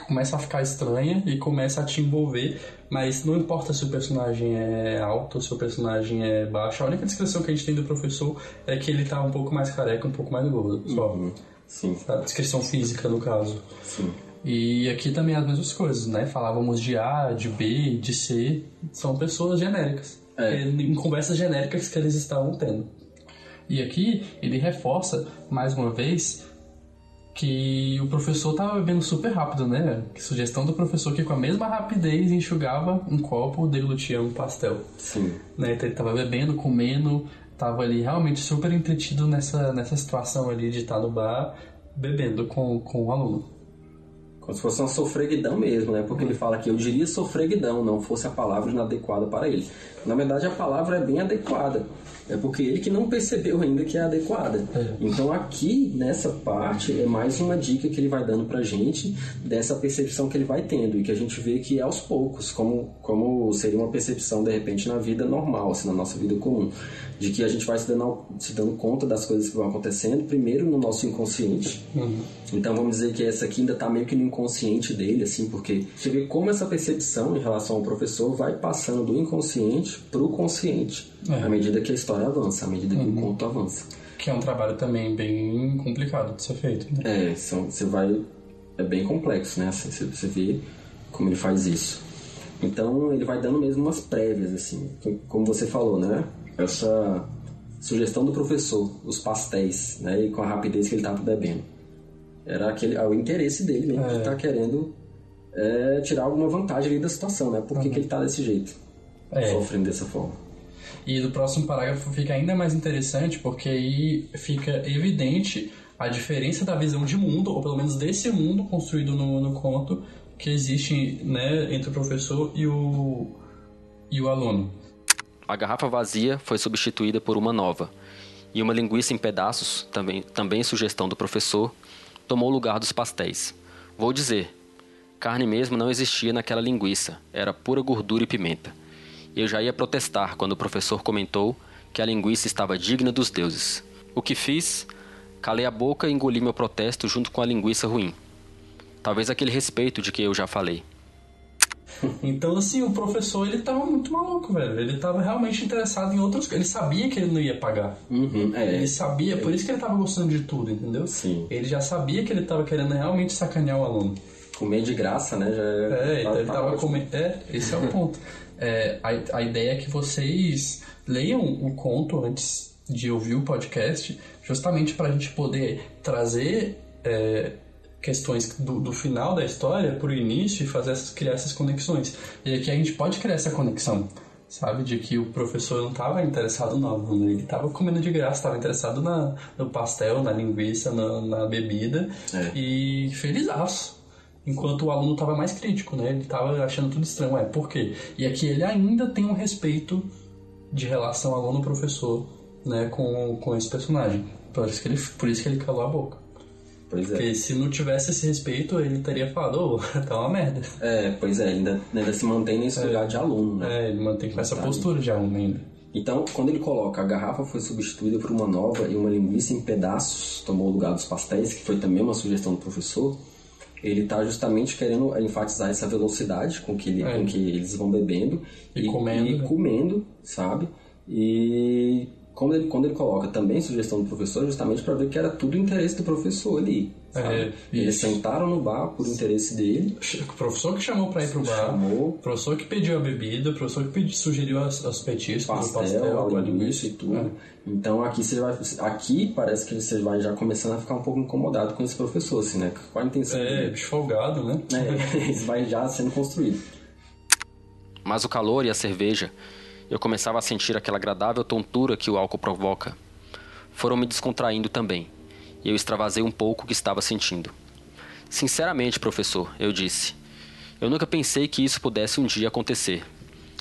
começa a ficar estranha e começa a te envolver, mas não importa se o personagem é alto, se o personagem é baixo, a única descrição que a gente tem do professor é que ele tá um pouco mais careca, um pouco mais gordo, só. Uhum. Sim. A descrição física, no caso. Sim. E aqui também as mesmas coisas, né? Falávamos de A, de B, de C, são pessoas genéricas. É. Em conversas genéricas que eles estavam tendo. E aqui ele reforça, mais uma vez, que o professor estava bebendo super rápido, né? Que sugestão do professor que com a mesma rapidez enxugava um copo, deglutia um pastel. Sim. Né? Então ele estava bebendo, comendo, estava ali realmente super entretido nessa, nessa situação ali de estar no bar bebendo com, com o aluno. Como se fosse uma sofreguidão mesmo, né? Porque ele fala que eu diria sofreguidão, não fosse a palavra inadequada para ele. Na verdade, a palavra é bem adequada. É porque ele que não percebeu ainda que é adequada. É. Então aqui, nessa parte, é mais uma dica que ele vai dando pra gente dessa percepção que ele vai tendo e que a gente vê que é aos poucos, como, como seria uma percepção de repente na vida normal, assim, na nossa vida comum de que a gente vai se dando, se dando conta das coisas que vão acontecendo, primeiro no nosso inconsciente. Uhum. Então vamos dizer que essa aqui ainda está meio que no inconsciente dele, assim, porque você vê como essa percepção em relação ao professor vai passando do inconsciente para o consciente, é. à medida que a história avança, à medida que uhum. o conto avança. Que é um trabalho também bem complicado de ser feito. Né? É, são, você vai. É bem complexo, né? Assim, você, você vê como ele faz isso. Então ele vai dando mesmo umas prévias, assim, como você falou, né? essa sugestão do professor, os pastéis, né, e com a rapidez que ele estava bebendo. Era aquele, é o interesse dele mesmo, é. de tá querendo é, tirar alguma vantagem ali da situação, né? Por que, uhum. que ele está desse jeito, é. sofrendo dessa forma. E do próximo parágrafo fica ainda mais interessante, porque aí fica evidente a diferença da visão de mundo, ou pelo menos desse mundo construído no, no conto, que existe né, entre o professor e o, e o aluno. A garrafa vazia foi substituída por uma nova, e uma linguiça em pedaços, também, também sugestão do professor, tomou o lugar dos pastéis. Vou dizer, carne mesmo não existia naquela linguiça, era pura gordura e pimenta. Eu já ia protestar quando o professor comentou que a linguiça estava digna dos deuses. O que fiz? Calei a boca e engoli meu protesto junto com a linguiça ruim. Talvez aquele respeito de que eu já falei. Então, assim, o professor, ele tava muito maluco, velho. Ele tava realmente interessado em outros... Ele sabia que ele não ia pagar. Uhum, é. Ele sabia, por isso que ele tava gostando de tudo, entendeu? Sim. Ele já sabia que ele tava querendo realmente sacanear o aluno. Comer de graça, né? Já é, tá, ele tava comendo... É, esse é o ponto. É, a, a ideia é que vocês leiam o conto antes de ouvir o podcast, justamente para a gente poder trazer é, questões do, do final da história para o início e fazer essas, criar essas conexões. E aqui a gente pode criar essa conexão, sabe? De que o professor não estava interessado no aluno, ele estava comendo de graça, estava interessado na, no pastel, na linguiça, na, na bebida é. e felizaço. Enquanto o aluno estava mais crítico, né? Ele estava achando tudo estranho. É, por quê? E aqui ele ainda tem um respeito de relação aluno-professor, né? Com, com esse personagem. Por isso, que ele, por isso que ele calou a boca. Pois é. Porque se não tivesse esse respeito, ele teria falado, ô, oh, tá uma merda. É, pois é, ainda, ainda se mantém nesse é. lugar de aluno, né? É, ele mantém com essa postura de aluno ainda. Então, quando ele coloca a garrafa foi substituída por uma nova e uma linguiça em pedaços tomou o lugar dos pastéis, que foi também uma sugestão do professor, ele está justamente querendo enfatizar essa velocidade com que, ele, é. com que eles vão bebendo e, e comendo, e né? comendo sabe? E quando ele, quando ele coloca também sugestão do professor, justamente para ver que era tudo interesse do professor ali. É, Eles sentaram no bar por interesse dele. O professor que chamou para ir pro bar. Chamou. O professor que pediu a bebida, o professor que pediu, sugeriu as, as petiscos, pastel, pastel a linguiça e tudo. É. Então aqui você vai. Aqui parece que você vai já começando a ficar um pouco incomodado com esse professor, assim, né? Qual a intenção? É, bicho folgado, né? É, isso vai já sendo construído. Mas o calor e a cerveja eu começava a sentir aquela agradável tontura que o álcool provoca. Foram me descontraindo também, e eu extravasei um pouco o que estava sentindo. Sinceramente, professor, eu disse, eu nunca pensei que isso pudesse um dia acontecer.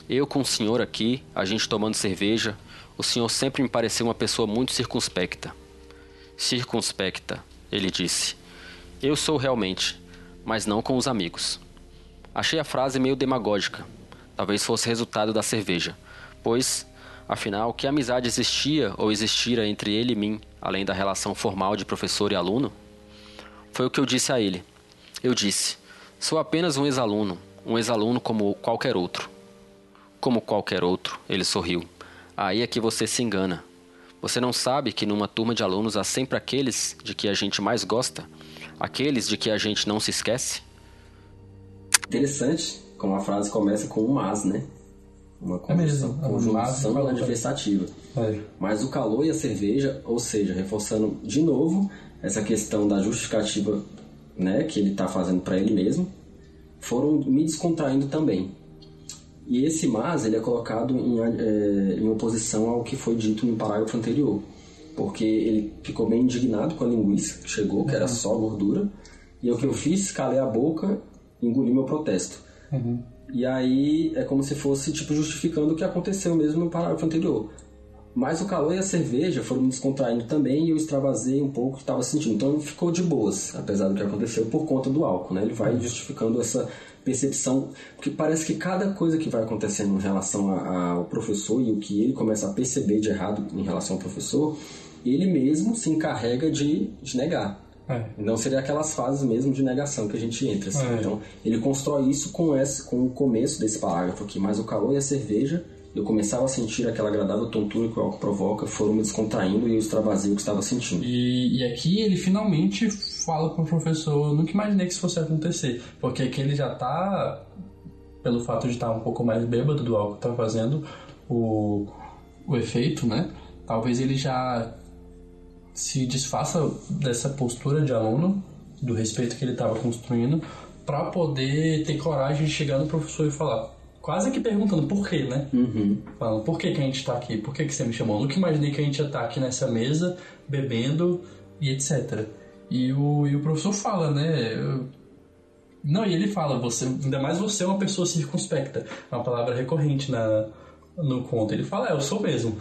Eu com o senhor aqui, a gente tomando cerveja, o senhor sempre me pareceu uma pessoa muito circunspecta. Circunspecta, ele disse. Eu sou realmente, mas não com os amigos. Achei a frase meio demagógica. Talvez fosse resultado da cerveja pois, afinal, que amizade existia ou existira entre ele e mim, além da relação formal de professor e aluno? Foi o que eu disse a ele. Eu disse: sou apenas um ex-aluno, um ex-aluno como qualquer outro. Como qualquer outro, ele sorriu. Aí é que você se engana. Você não sabe que numa turma de alunos há sempre aqueles de que a gente mais gosta? Aqueles de que a gente não se esquece? Interessante como a frase começa com um mas, né? Uma conjunção, é conjunção adversativa. É. Mas o calor e a cerveja, ou seja, reforçando de novo essa questão da justificativa né, que ele está fazendo para ele mesmo, foram me descontraindo também. E esse mas ele é colocado em, é, em oposição ao que foi dito no parágrafo anterior, porque ele ficou bem indignado com a linguiça que chegou, que era uhum. só gordura, e o que eu fiz, calei a boca, engoli meu protesto. Uhum. E aí é como se fosse tipo justificando o que aconteceu mesmo no parágrafo anterior. Mas o calor e a cerveja foram me descontraindo também e eu extravasei um pouco que estava sentindo. Então ficou de boas, apesar do que aconteceu por conta do álcool, né? Ele vai justificando essa percepção, porque parece que cada coisa que vai acontecendo em relação ao professor e o que ele começa a perceber de errado em relação ao professor, ele mesmo se encarrega de, de negar. É. Não seria aquelas fases mesmo de negação que a gente entra. Assim. É. Então, ele constrói isso com, esse, com o começo desse parágrafo aqui. Mas o calor e a cerveja, eu começava a sentir aquela agradável tontura que o álcool provoca, foram me descontraindo e o que estava sentindo. E, e aqui ele finalmente fala com o professor, eu nunca imaginei que isso fosse acontecer. Porque aqui ele já está, pelo fato de estar um pouco mais bêbado do álcool, está fazendo o, o efeito, né? Talvez ele já se desfaça dessa postura de aluno, do respeito que ele estava construindo, para poder ter coragem de chegar no professor e falar. Quase que perguntando por quê, né? Uhum. Falando, por que, que a gente está aqui? Por que, que você me chamou? Eu nunca imaginei que a gente ia estar tá aqui nessa mesa, bebendo e etc. E o, e o professor fala, né? Eu... Não, e ele fala, você, ainda mais você é uma pessoa circunspecta. É uma palavra recorrente na, no conto. Ele fala, é, eu sou mesmo.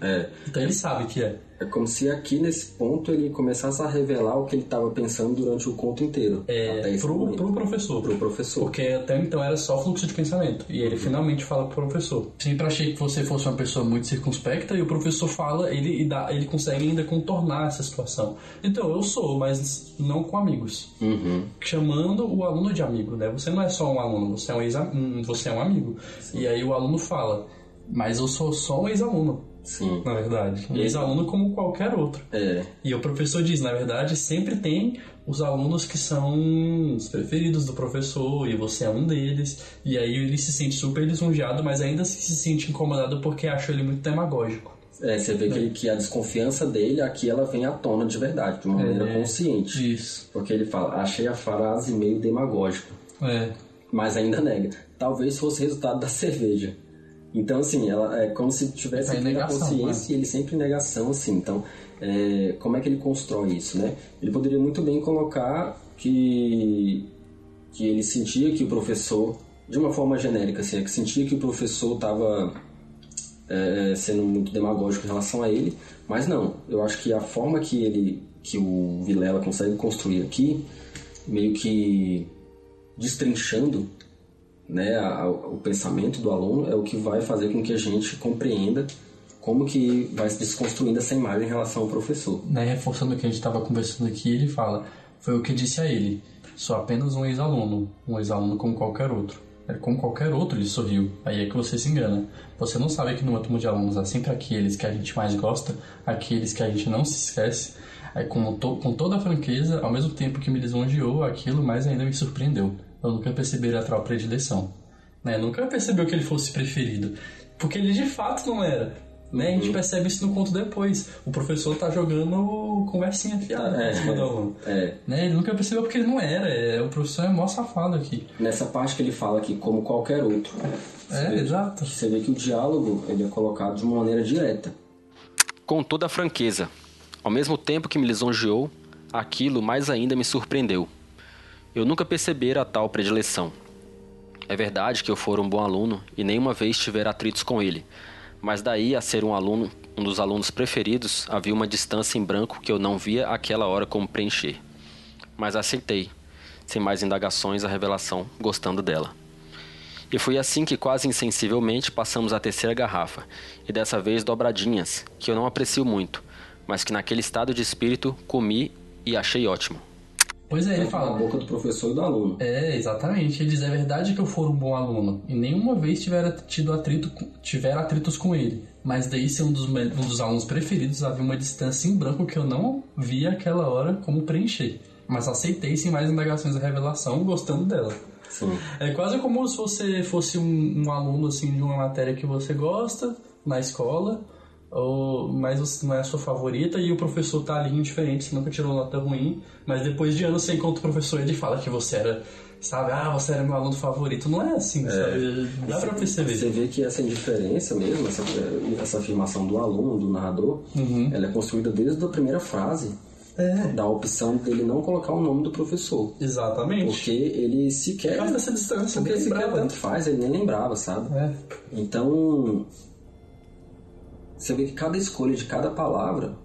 É. então ele sabe que é. É como se aqui nesse ponto ele começasse a revelar o que ele estava pensando durante o conto inteiro. É, pro, pro professor. Pro professor. Porque até então era só fluxo de pensamento. E ele uhum. finalmente fala pro professor. Sempre achei que você fosse uma pessoa muito circunspecta e o professor fala, ele, dá, ele consegue ainda contornar essa situação. Então, eu sou, mas não com amigos. Uhum. Chamando o aluno de amigo, né? Você não é só um aluno, você é um, você é um amigo. Sim. E aí o aluno fala, mas eu sou só um ex-aluno. Sim. Na verdade. Um ex-aluno como qualquer outro. É. E o professor diz, na verdade, sempre tem os alunos que são os preferidos do professor e você é um deles. E aí ele se sente super lisonjeado, mas ainda assim se sente incomodado porque acha ele muito demagógico. É, você vê que, que, a desconfiança dele aqui ela vem à tona de verdade, de uma é, maneira consciente. Isso. Porque ele fala, achei a frase meio demagógica. É. Mas ainda nega. Talvez fosse resultado da cerveja. Então, assim, ela é como se tivesse tá a consciência né? e ele sempre em negação, assim. Então, é, como é que ele constrói isso, né? Ele poderia muito bem colocar que, que ele sentia que o professor, de uma forma genérica, assim, é que sentia que o professor estava é, sendo muito demagógico em relação a ele, mas não. Eu acho que a forma que ele, que o Vilela consegue construir aqui, meio que destrinchando né, a, o pensamento do aluno é o que vai fazer com que a gente compreenda como que vai se desconstruindo essa imagem em relação ao professor. Né, reforçando o que a gente estava conversando aqui, ele fala, foi o que disse a ele, sou apenas um ex-aluno, um ex-aluno como qualquer outro. Como qualquer outro, ele sorriu. Aí é que você se engana. Você não sabe que numa turma de alunos há sempre aqueles que a gente mais gosta, aqueles que a gente não se esquece. Aí, com, to com toda a franqueza, ao mesmo tempo que me lisonjeou, aquilo mais ainda me surpreendeu. Eu nunca percebi a tal predileção. Né? Nunca percebeu que ele fosse preferido. Porque ele de fato não era. Né? A gente uhum. percebe isso no conto depois. O professor tá jogando conversinha fiada é, com o aluno. É. Né? Ele nunca percebeu porque ele não era. É, o professor é mó safado aqui. Nessa parte que ele fala aqui, como qualquer outro. É, vê, exato. Você vê que o diálogo ele é colocado de uma maneira direta. Com toda a franqueza. Ao mesmo tempo que me lisonjeou, aquilo mais ainda me surpreendeu. Eu nunca percebera tal predileção. É verdade que eu fora um bom aluno e nenhuma vez tivera atritos com ele, mas daí a ser um aluno, um dos alunos preferidos, havia uma distância em branco que eu não via aquela hora como preencher. Mas aceitei, sem mais indagações, a revelação, gostando dela. E foi assim que quase insensivelmente passamos a terceira garrafa, e dessa vez dobradinhas, que eu não aprecio muito, mas que naquele estado de espírito comi e achei ótimo. Pois é, ele fala. Na boca do professor e do aluno. É, exatamente. Ele diz: é verdade que eu for um bom aluno e nenhuma vez tiver tido atrito, tiver atritos com ele. Mas daí ser um dos, um dos alunos preferidos havia uma distância em branco que eu não via aquela hora como preencher. Mas aceitei sem mais indagações da revelação, gostando dela. Sim. É quase como se você fosse um, um aluno assim de uma matéria que você gosta na escola ou, mas não é a sua favorita e o professor tá ali indiferente, você nunca tirou nota ruim, mas depois de anos você encontra o professor e ele fala que você era, sabe, ah, você era meu aluno favorito. Não é assim, é. sabe? Dá pra perceber. Você vê que essa indiferença mesmo, essa, essa afirmação do aluno, do narrador, uhum. ela é construída desde a primeira frase. É. Da opção dele não colocar o nome do professor. Exatamente. Porque ele sequer. Por dessa distância, porque sequer tanto faz, ele nem lembrava, sabe? É. Então, você vê que cada escolha de cada palavra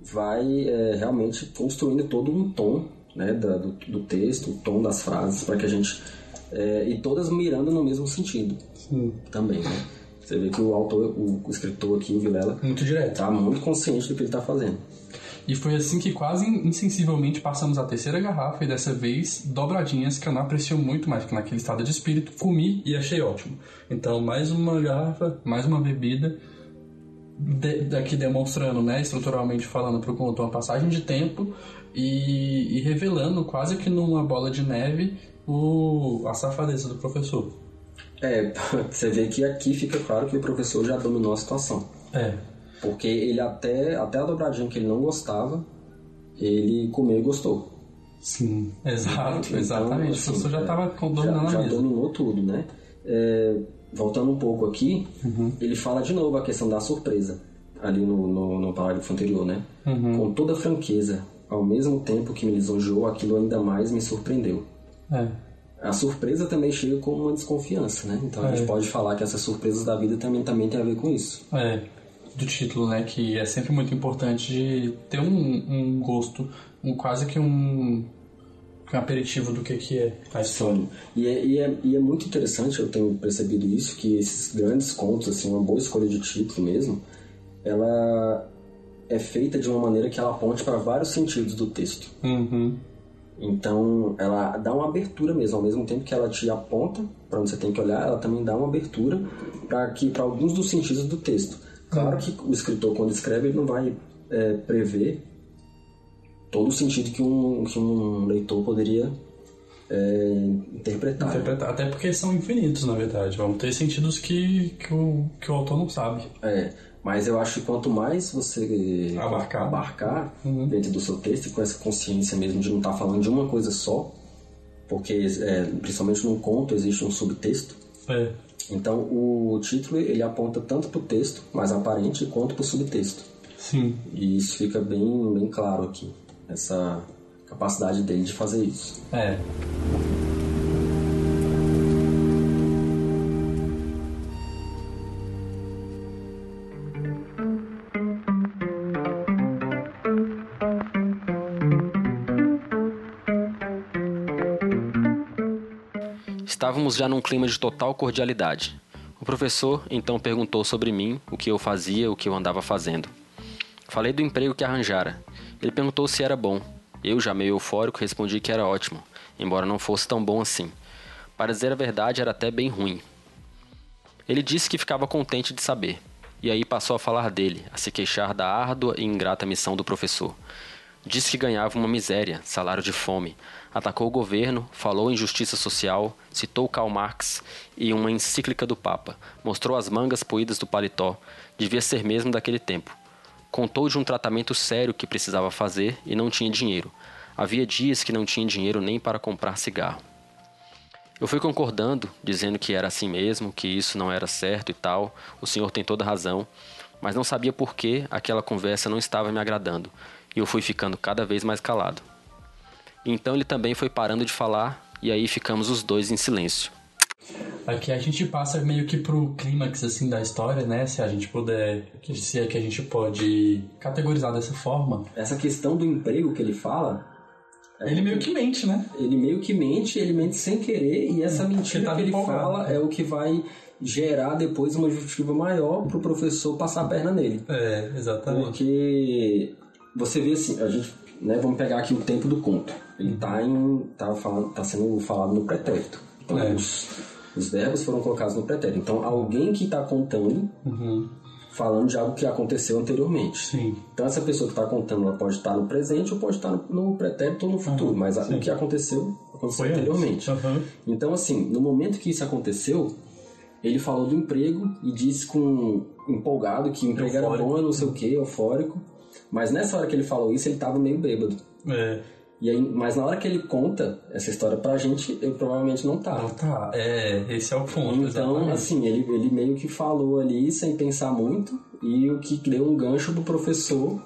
vai é, realmente construindo todo um tom né, da, do, do, texto, o tom das frases, para que a gente. É, e todas mirando no mesmo sentido Sim. também, né? Você vê que o autor, o, o escritor aqui, o Vilela, muito direto. tá muito consciente do que ele está fazendo. E foi assim que quase insensivelmente passamos a terceira garrafa e dessa vez dobradinhas que eu não aprecio muito mais, que naquele estado de espírito comi e achei ótimo. Então mais uma garrafa, mais uma bebida de, daqui demonstrando, né, estruturalmente falando para o conto, uma passagem de tempo e, e, revelando quase que numa bola de neve o, a safadeza do professor. É, você vê que aqui fica claro que o professor já dominou a situação. É. Porque ele até, até a dobradinha que ele não gostava, ele comeu e gostou. Sim, exato, então, exatamente. Assim, o professor já estava é, dominando já, a mesa. Já dominou tudo, né? É, voltando um pouco aqui, uhum. ele fala de novo a questão da surpresa, ali no, no, no parágrafo anterior, né? Uhum. Com toda franqueza, ao mesmo tempo que me lisonjeou, aquilo ainda mais me surpreendeu. É. A surpresa também chega com uma desconfiança, né? Então a gente é. pode falar que essas surpresas da vida também, também tem a ver com isso. É, do título, né? Que é sempre muito importante de ter um, um gosto, um, quase que um um aperitivo do que, que é a história. E é, e, é, e é muito interessante, eu tenho percebido isso, que esses grandes contos, assim, uma boa escolha de título mesmo, ela é feita de uma maneira que ela aponte para vários sentidos do texto. Uhum. Então, ela dá uma abertura mesmo, ao mesmo tempo que ela te aponta para onde você tem que olhar, ela também dá uma abertura para que para alguns dos sentidos do texto. Claro uhum. que o escritor quando escreve ele não vai é, prever todo o sentido que um, que um leitor poderia é, interpretar. interpretar. Até porque são infinitos, na verdade. Vão ter sentidos que, que, o, que o autor não sabe. É, mas eu acho que quanto mais você abarcar, abarcar uhum. dentro do seu texto, e com essa consciência mesmo de não estar tá falando de uma coisa só, porque é, principalmente num conto existe um subtexto. É. Então o título ele aponta tanto para o texto mais aparente quanto para o subtexto. Sim. E isso fica bem, bem claro aqui essa capacidade dele de fazer isso. É. Estávamos já num clima de total cordialidade. O professor então perguntou sobre mim, o que eu fazia, o que eu andava fazendo. Falei do emprego que arranjara, ele perguntou se era bom. Eu, já meio eufórico, respondi que era ótimo, embora não fosse tão bom assim. Para dizer a verdade, era até bem ruim. Ele disse que ficava contente de saber, e aí passou a falar dele, a se queixar da árdua e ingrata missão do professor. Disse que ganhava uma miséria, salário de fome, atacou o governo, falou em justiça social, citou Karl Marx e uma encíclica do Papa, mostrou as mangas poídas do paletó, devia ser mesmo daquele tempo. Contou de um tratamento sério que precisava fazer e não tinha dinheiro. Havia dias que não tinha dinheiro nem para comprar cigarro. Eu fui concordando, dizendo que era assim mesmo, que isso não era certo e tal. O senhor tem toda razão, mas não sabia por que aquela conversa não estava me agradando, e eu fui ficando cada vez mais calado. Então ele também foi parando de falar, e aí ficamos os dois em silêncio. Aqui a gente passa meio que pro clímax assim da história, né? Se a gente puder, se é que a gente pode categorizar dessa forma. Essa questão do emprego que ele fala, ele meio que mente, né? ele meio que mente, ele mente sem querer e essa mentira tá que ele empolgado. fala é o que vai gerar depois uma justificativa maior pro professor passar a perna nele. É, exatamente. Porque você vê assim, a gente, né, vamos pegar aqui o tempo do conto. Ele tá em tá falando, tá sendo falado no pretérito. Então É. os, os verbos foram colocados no pretérito. Então alguém que está contando Uhum. falando de algo que aconteceu anteriormente. Sim. Então essa pessoa que está contando, ela pode estar no presente ou pode estar no, no pretérito ou no futuro, mas a- sim. o que aconteceu aconteceu Foi anteriormente. Uhum. Então, assim, no momento que isso aconteceu, ele falou do emprego e disse com empolgado que o emprego era Eufórico. bom, não sei o que, eufórico. Mas nessa hora que ele falou isso, ele estava meio bêbado. É. E aí, mas na hora que ele conta essa história pra gente, ele provavelmente não tava. tá. É, esse é o ponto. Então, exatamente. assim, ele, ele meio que falou ali sem pensar muito, e o que deu um gancho pro professor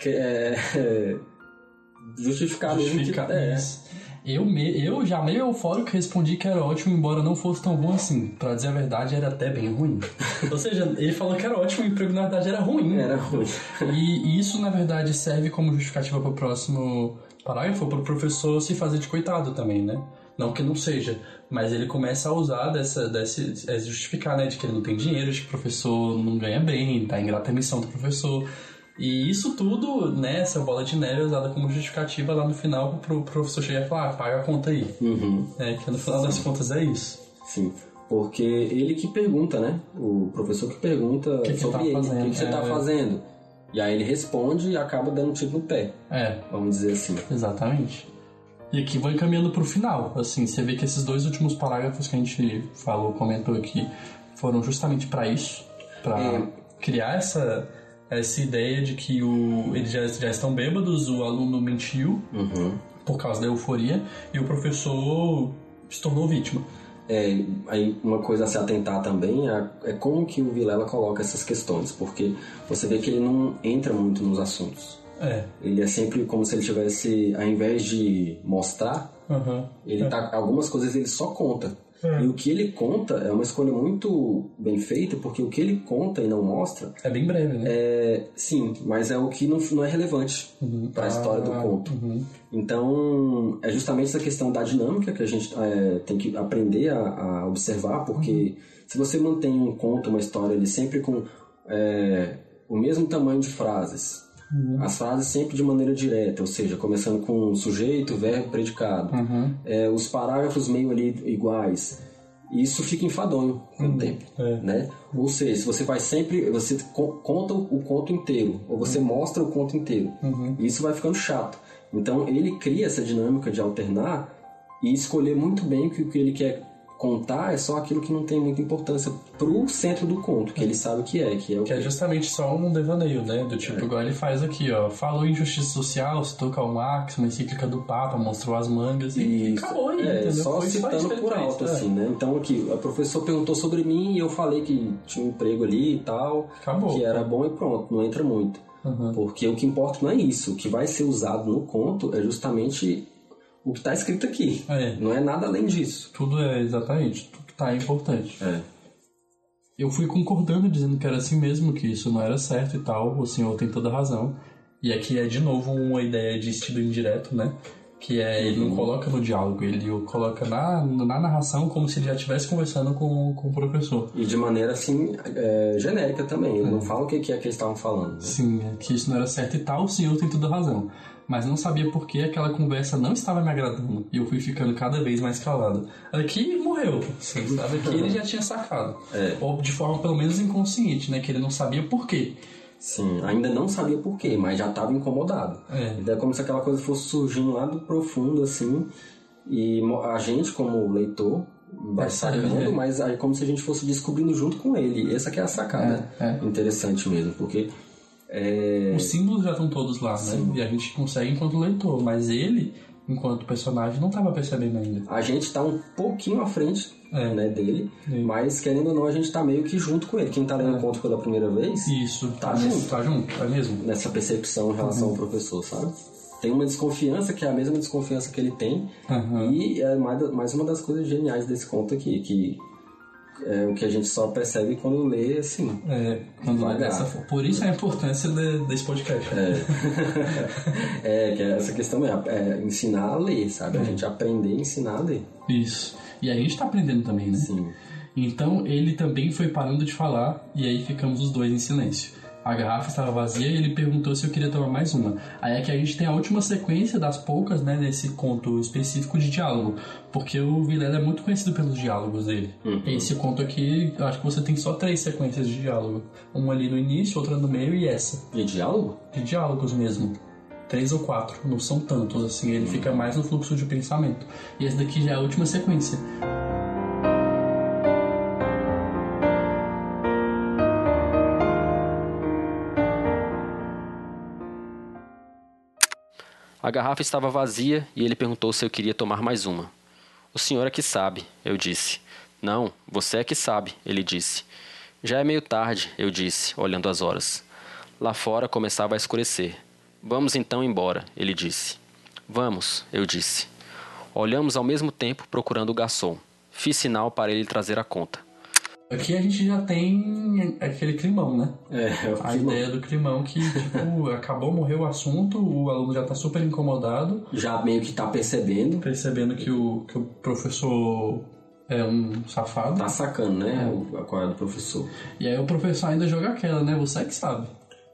que é, é, justificar mesmo que é, isso. Eu, me, eu já meio eufórico respondi que era ótimo, embora não fosse tão bom assim. Pra dizer a verdade, era até bem ruim. Ou seja, ele falou que era ótimo, o emprego na verdade era ruim. era ruim. E isso, na verdade, serve como justificativa para o próximo parágrafo, para o professor se fazer de coitado também, né? Não que não seja, mas ele começa a usar dessa, desse, é, justificar, né, de que ele não tem dinheiro, de que o professor não ganha bem, tá ingrata a missão do professor. E isso tudo, né, essa bola de neve é usada como justificativa lá no final pro professor chegar e falar, ah, paga a conta aí. Uhum. É, que no final das contas é isso. Sim, porque ele que pergunta, né? O professor que pergunta que sobre tá ele, o fazendo? que, que você É. tá fazendo. E aí ele responde e acaba dando um tiro no pé, É, vamos dizer assim. Exatamente. E aqui vai caminhando pro final. Assim, você vê que esses dois últimos parágrafos que a gente falou, comentou aqui, foram justamente para isso, para É. criar essa essa ideia de que o eles já, já estão bêbados, o aluno mentiu Uhum. por causa da euforia e o professor se tornou vítima. É, aí uma coisa a se atentar também é, é como que o Vilela coloca essas questões, porque você vê que ele não entra muito nos assuntos. É. Ele é sempre como se ele tivesse, ao invés de mostrar, Aham. ele tá, algumas coisas ele só conta. É. E o que ele conta é uma escolha muito bem feita, porque o que ele conta e não mostra É bem breve, né? É, sim, mas é o que não, não é relevante Uhum. para a história do Ah, conto. uhum. Então, é justamente essa questão da dinâmica que a gente é, tem que aprender a, a observar, porque Uhum. se você mantém um conto, uma história ali sempre com é, o mesmo tamanho de frases, Uhum. as frases sempre de maneira direta, ou seja, começando com sujeito, verbo, predicado, Uhum. é, os parágrafos meio ali iguais, isso fica enfadonho com o tempo É. né? Ou seja, se você vai sempre, você co- conta o conto inteiro, ou você mostra o conto inteiro, Uhum. isso vai ficando chato. Então ele cria essa dinâmica de alternar e escolher muito bem o que ele quer contar é só aquilo que não tem muita importância pro centro do conto, que ele sabe o que é, que é o Que é justamente só um devaneio, né? Do tipo, igual ele faz aqui, ó. Falou em justiça social, citou Karl Marx, uma encíclica do Papa, mostrou as mangas e, e acabou aí, é, entendeu? Só Foi citando por alto, é. assim, né? Então aqui, a professora perguntou sobre mim e eu falei que tinha um emprego ali e tal, Acabou. que era bom e pronto, não entra muito. Uhum. Porque o que importa não é isso. O que vai ser usado no conto é justamente o que está escrito aqui. É. Não é nada além disso. Tudo é exatamente, tudo que tá é importante. É. Eu fui concordando, dizendo que era assim mesmo, que isso não era certo e tal, o senhor tem toda a razão. E aqui é de novo uma ideia de estilo indireto, né? Que é, ele Uhum. não coloca no diálogo, ele o coloca na, na narração como se ele já estivesse conversando com, com o professor. E de maneira assim, é, genérica também. Eles não falam o que que é que eles estavam falando. né? Sim, é que isso não era certo e tal, o senhor tem toda razão. Mas não sabia por que aquela conversa não estava me agradando e eu fui ficando cada vez mais calado. Aqui morreu, assim, sabe? Aqui ele já tinha sacado. É. Ou de forma pelo menos inconsciente, né? Que ele não sabia por quê. Sim, ainda não sabia por quê, mas já estava incomodado. É. Então é como se aquela coisa fosse surgindo lá do profundo, assim, e a gente, como leitor, vai É, sacando, é. mas é como se a gente fosse descobrindo junto com ele. Essa que é a sacada É, é. interessante mesmo, porque é, Os símbolos já estão todos lá, né? E a gente consegue enquanto leitor, mas ele, enquanto personagem, não estava percebendo ainda. a gente está um pouquinho à frente É. né, dele, É. mas querendo ou não, a gente está meio que junto com ele. Quem está lendo o conto pela primeira vez, Isso, Tá tá, junto, junto. tá junto, é mesmo. nessa percepção em relação ao professor, sabe? Tem uma desconfiança que é a mesma desconfiança que ele tem, Aham. E é mais, mais uma das coisas geniais desse conto aqui, que é o que a gente só percebe quando lê assim. É, quando Devagar. dessa forma. Por isso a importância de- desse podcast. É, que é essa questão mesmo, é ensinar a ler, sabe? A gente aprender a ensinar a ler. Isso. E a gente tá aprendendo também, né? Sim. Então ele também foi parando de falar e aí ficamos os dois em silêncio. A garrafa estava vazia e ele perguntou se eu queria tomar mais uma. Aí é que a gente tem a última sequência das poucas, né, nesse conto específico de diálogo. Porque o Vilela é muito conhecido pelos diálogos dele. Esse conto aqui, acho que você tem só três sequências de diálogo. Uma ali no início, outra no meio e essa. De diálogo? De diálogos mesmo. Três ou quatro, não são tantos, assim, ele fica mais no fluxo de pensamento. E esse daqui já é a última sequência. A garrafa estava vazia e ele perguntou se eu queria tomar mais uma. O senhor é que sabe, eu disse. Não, você é que sabe, ele disse. Já é meio tarde, eu disse, olhando as horas. Lá fora começava a escurecer. Vamos então embora, ele disse. Vamos, eu disse. Olhamos ao mesmo tempo procurando o garçom. Fiz sinal para ele trazer a conta. Aqui a gente já tem aquele climão, né? É, é o A que ideia do climão que, tipo, acabou, morreu o assunto, o aluno já tá super incomodado, já meio que tá percebendo, percebendo que o, que o professor é um safado. tá sacando, né? A qual é do professor. E aí o professor ainda joga aquela, né? Você é que sabe.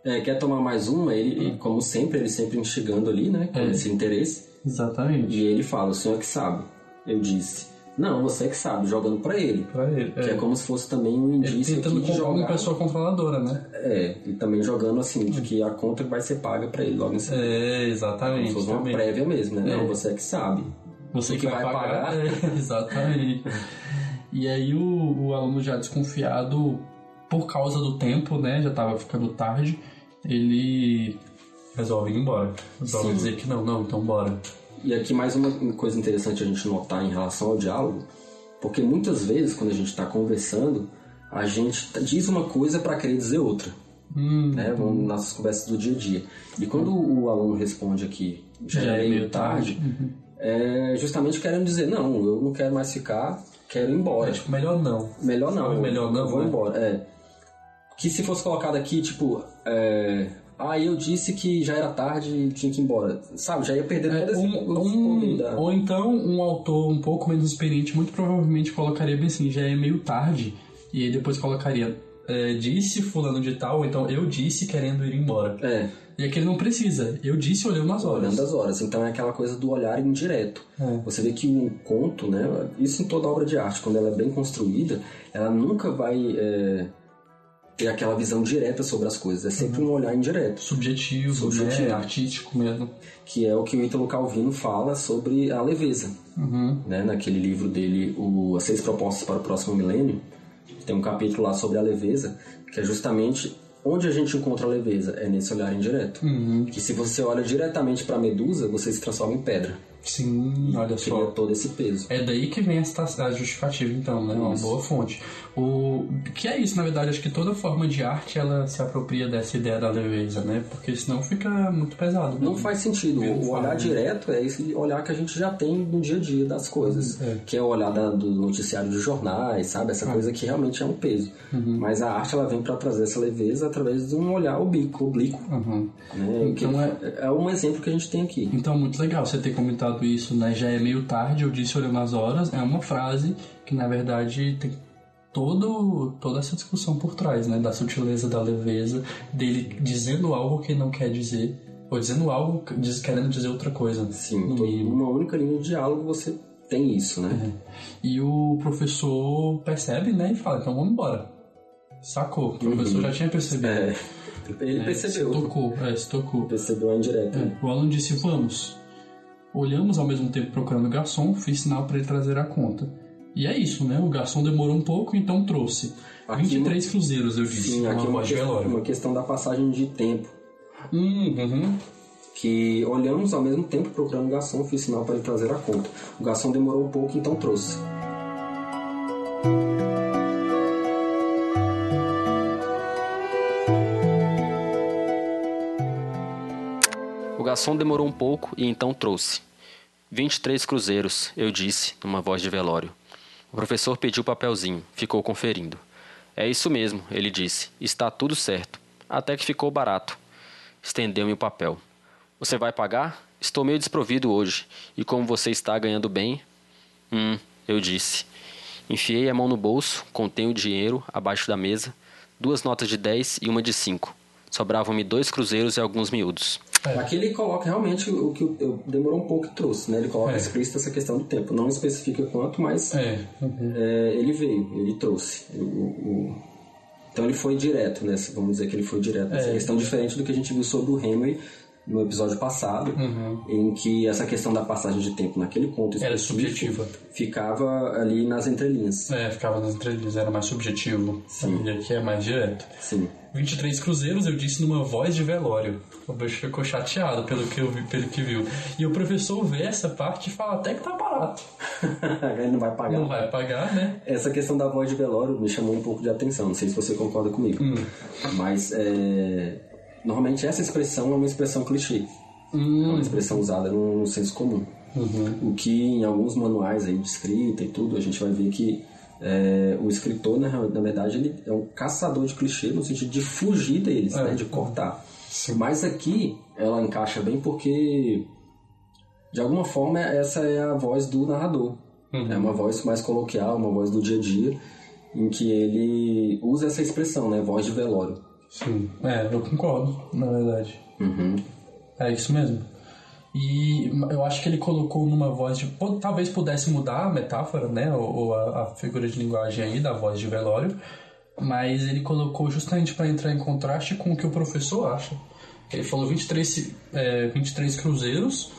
É, quer tomar mais uma, ele, e como sempre, ele sempre instigando ali, né? Com É. esse interesse. Exatamente. E ele fala, o senhor é que sabe. Eu disse. Não, você é que sabe, jogando pra ele. Pra ele. Que é É. como se fosse também um Ele indício tentando aqui de comprar uma jogar. pessoa controladora, né? É, e também jogando assim, de que a conta vai ser paga pra ele logo em seguida. É, Como exatamente. se fosse uma prévia mesmo, né? É. Não, você é que sabe. Você que, que vai, vai pagar. pagar. É, exatamente. e aí o, o aluno já desconfiado por causa do tempo, né? Já tava ficando tarde. Ele resolve ir embora. Resolve Sim. dizer que não, não, então bora. E aqui mais uma coisa interessante a gente notar em relação ao diálogo, porque muitas vezes quando a gente está conversando, a gente diz uma coisa para querer dizer outra, Hum, né? Vamos nas conversas do dia a dia. E quando o aluno responde aqui, já, é meio tarde, é justamente querendo dizer, não, eu não quero mais ficar, quero ir embora. é tipo, melhor não. Melhor não. Melhor não, eu Vou né? embora. É. Que se fosse colocado aqui, tipo, é, ah, eu disse que já era tarde e tinha que ir embora. Sabe, já ia perder esse Um- um- da- ou então um autor um pouco menos experiente muito provavelmente colocaria bem assim, já é meio tarde, e aí depois colocaria é, disse fulano de tal, ou então eu disse querendo ir embora. É, E aqui ele não precisa, eu disse olhando as horas. olhando as horas. Então é aquela coisa do olhar indireto. É. Você vê que um conto, né? Isso em toda obra de arte, quando ela é bem construída, ela nunca vai é, ter aquela visão direta sobre as coisas. É sempre um olhar indireto. Subjetivo, Subjetivo. Né? artístico mesmo. Que é o que o Ítalo Calvino fala sobre a leveza. Uhum. né, naquele livro dele, o As Seis Propostas para o Próximo Milênio, tem um capítulo lá sobre a leveza, que é justamente onde a gente encontra a leveza, é nesse olhar indireto. Uhum. Que se você olha diretamente para a medusa, você se transforma em pedra, Sim, olha só. todo esse peso. É daí que vem essa a justificativa, então, né? Uma Isso. boa fonte. O que é isso, na verdade, acho que toda forma de arte ela se apropria dessa ideia da leveza, né? Porque senão fica muito pesado. Não né? faz sentido. Não O olhar faz. direto é esse olhar que a gente já tem no dia a dia das coisas. É. Que é o olhar da- do noticiário dos jornais, sabe? Essa coisa que realmente é um peso. Uhum. Mas a arte ela vem para trazer essa leveza através de um olhar oblíquo. oblíquo Uhum. né? Então é... é um exemplo que a gente tem aqui. Então, muito legal você ter comentado isso, né? Já é meio tarde, eu disse olhando as horas. É uma frase que, na verdade, tem todo, toda essa discussão por trás, né? Da sutileza, da leveza, dele dizendo algo que não quer dizer, Ou dizendo algo querendo dizer outra coisa. Sim, uma única linha de diálogo você tem isso, né? É. E o professor percebe, né, e fala, então vamos embora. Sacou. O professor uhum. já tinha percebido. É. Ele é, percebeu. Se tocou, é, se tocou. Percebeu a indireta. É. O Alan disse, vamos. Olhamos ao mesmo tempo procurando o garçom, fiz sinal para ele trazer a conta. E é isso, né? O garçom demorou um pouco, então trouxe. Aqui 23 uma... cruzeiros, eu disse. Sim, aqui uma, uma, questão, uma questão da passagem de tempo. Uhum. Que olhamos ao mesmo tempo procurando o garçom, fiz sinal para ele trazer a conta. O garçom demorou um pouco, então trouxe. O garçom demorou um pouco e então trouxe. Vinte e três cruzeiros, eu disse, numa voz de velório. O professor pediu o papelzinho, ficou conferindo. É isso mesmo, ele disse. Está tudo certo. Até que ficou barato. Estendeu-me o papel. Você vai pagar? Estou meio desprovido hoje. E como você está ganhando bem? Hum, eu disse. Enfiei a mão no bolso, contei o dinheiro abaixo da mesa, duas notas de dez e uma de cinco. Sobravam-me dois cruzeiros e alguns miúdos. É. Aqui ele coloca realmente o que eu, demorou um pouco que trouxe, né? Ele coloca é. explícita essa questão do tempo. Não especifica quanto, mas é. Uhum. É, ele veio, ele trouxe. O, o... Então ele foi direto, né? Vamos dizer que ele foi direto. Essa é. questão diferente do que a gente viu sobre o Henry no episódio passado, uhum. em que essa questão da passagem de tempo naquele ponto era subjetiva. Ficava ali nas entrelinhas. É, ficava nas entrelinhas, era mais subjetivo. Sim. E aqui é mais direto. Sim. 23 cruzeiros, eu disse numa voz de velório. O bicho ficou chateado pelo que, eu vi, pelo que viu. E o professor vê essa parte e fala até que tá barato. Ele não vai pagar. Não vai pagar, né? Essa questão da voz de velório me chamou um pouco de atenção. Não sei se você concorda comigo. Hum. Mas é... normalmente essa expressão é uma expressão clichê. Hum. É uma expressão usada no, no senso comum. Uhum. O que em alguns manuais aí de escrita e tudo, a gente vai ver que é, o escritor, na, na verdade, ele é um caçador de clichê no sentido de fugir deles, é. né, de cortar. Sim. Mas aqui ela encaixa bem porque, de alguma forma, essa é a voz do narrador. Uhum. É uma voz mais coloquial, uma voz do dia a dia, em que ele usa essa expressão, né, voz de velório. Sim, é, eu concordo, na verdade. Uhum. É isso mesmo. E eu acho que ele colocou numa voz de. Talvez pudesse mudar a metáfora, né? Ou, ou a, a, figura de linguagem aí da voz de velório. Mas ele colocou justamente para entrar em contraste com o que o professor acha. Ele falou 23, é, 23 cruzeiros,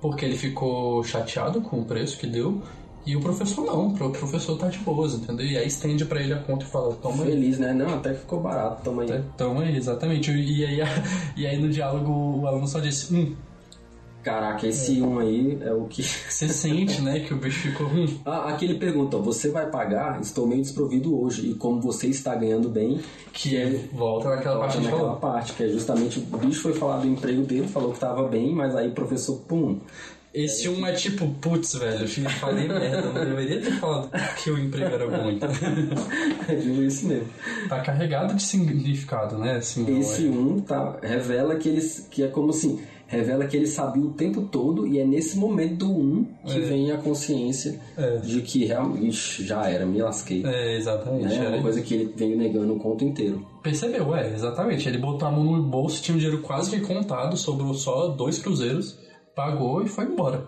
porque ele ficou chateado com o preço que deu. E o professor não, o professor tá de boas, entendeu? E aí estende para ele a conta e fala, toma Feliz, né? Não, até que ficou barato, toma aí. Toma aí, exatamente. E aí, e aí no diálogo o aluno só disse, hum, Caraca, esse é. um aí é o que. Você sente, né, que o bicho ficou ruim. Ah, aqui ele pergunta: você vai pagar? Estou meio desprovido hoje. E como você está ganhando bem. Que é. Volta naquela parte naquela parte, que é justamente o bicho foi falar do emprego dele, falou que estava bem, mas aí o professor, pum. Esse um é tipo, putz, velho, eu falei merda, não deveria ter falado que o emprego era bom. é tipo isso mesmo. Tá carregado de significado, né? Assim, Esse um tá, revela que, eles, que é como assim revela que ele sabia o tempo todo e é nesse momento do 1 um que é. vem a consciência é. de que realmente já era, me lasquei. É, exatamente. É uma coisa que ele veio negando o conto inteiro. Percebeu, é, exatamente. Ele botou a mão no bolso, tinha um dinheiro quase que contado, sobrou só dois cruzeiros, pagou e foi embora.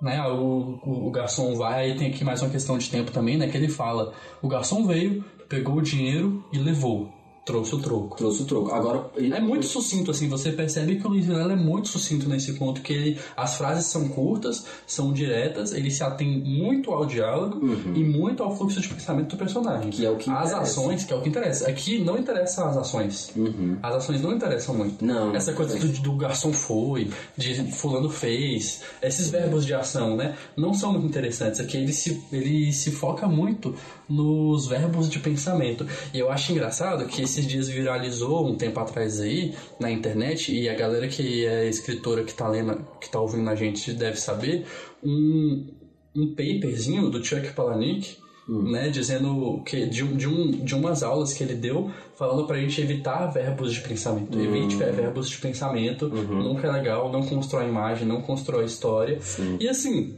Né, o, o, o garçom vai, tem aqui mais uma questão de tempo também, né, que ele fala, o garçom veio, pegou o dinheiro e levou. Trouxe o troco. Trouxe o troco. Agora. É muito sucinto, assim. Você percebe que o Luiz Vilela é muito sucinto nesse ponto, que ele, as frases são curtas, são diretas, ele se atém muito ao diálogo uhum. e muito ao fluxo de pensamento do personagem. Que é o que As interessa. ações, que é o que interessa. Aqui não interessa as ações. Uhum. As ações não interessam muito. Não. Essa coisa do, do, garçom foi, de fulano fez, esses verbos de ação, né? Não são muito interessantes. Aqui ele se, ele se foca muito nos verbos de pensamento. E eu acho engraçado que esses dias viralizou um tempo atrás aí na internet e a galera que é escritora que tá lendo, que tá ouvindo a gente deve saber, um, um paperzinho do Chuck Palahniuk Hum. Né, dizendo que de, um, de, um, de umas aulas que ele deu, falando pra gente evitar verbos de pensamento. Hum. Evite verbos de pensamento, uhum. nunca é legal, não constrói imagem, não constrói história. Sim. E assim,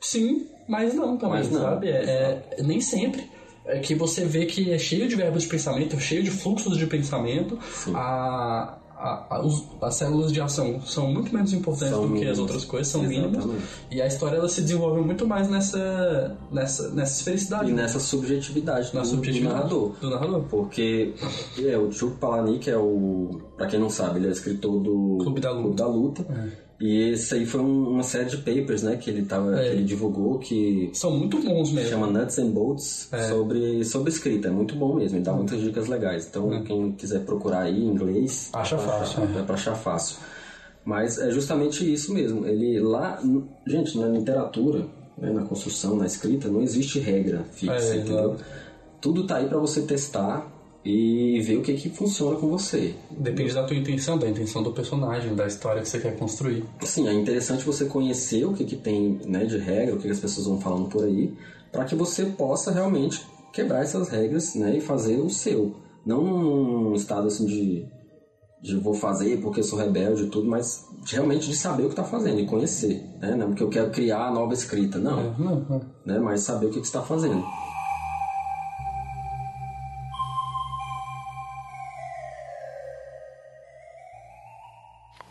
sim, mas não também, mas não. sabe? É, é, nem sempre. É que você vê que é cheio de verbos de pensamento, cheio de fluxos de pensamento. A, a, a, os, as células de ação são muito menos importantes são do que as outras coisas, são mínimas. E a história ela se desenvolve muito mais nessa, nessa, nessa felicidade. E nessa subjetividade, Na do, subjetividade do narrador. Do narrador. Porque é, o Chuck Palahniuk é o. Pra quem não sabe, ele é escritor do Clube da Luta. Clube da Luta. É. E esse aí foi um, uma série de papers, né, que ele, tava, é. que ele divulgou que... São muito bons mesmo. Chama Nuts and Bolts é. sobre, sobre escrita. É muito bom mesmo, ele dá muitas dicas legais. Então, é. quem quiser procurar aí em inglês... Acha fácil. É, é pra achar fácil. Mas é justamente isso mesmo. Ele lá... Gente, na literatura, né, na construção, na escrita, não existe regra fixa, é, entendeu? Tudo tá aí para você testar e ver o que que funciona com você. Depende da tua intenção, da intenção do personagem, da história que você quer construir. Sim, é interessante você conhecer o que que tem né, de regra, o que, que as pessoas vão falando por aí, para que você possa realmente quebrar essas regras né, e fazer o seu. Não num estado assim de, de vou fazer porque sou rebelde e tudo, mas realmente de saber o que está fazendo e conhecer. Né? Não porque eu quero criar a nova escrita, não. É, não, é. Né? Mas saber o que, que está fazendo.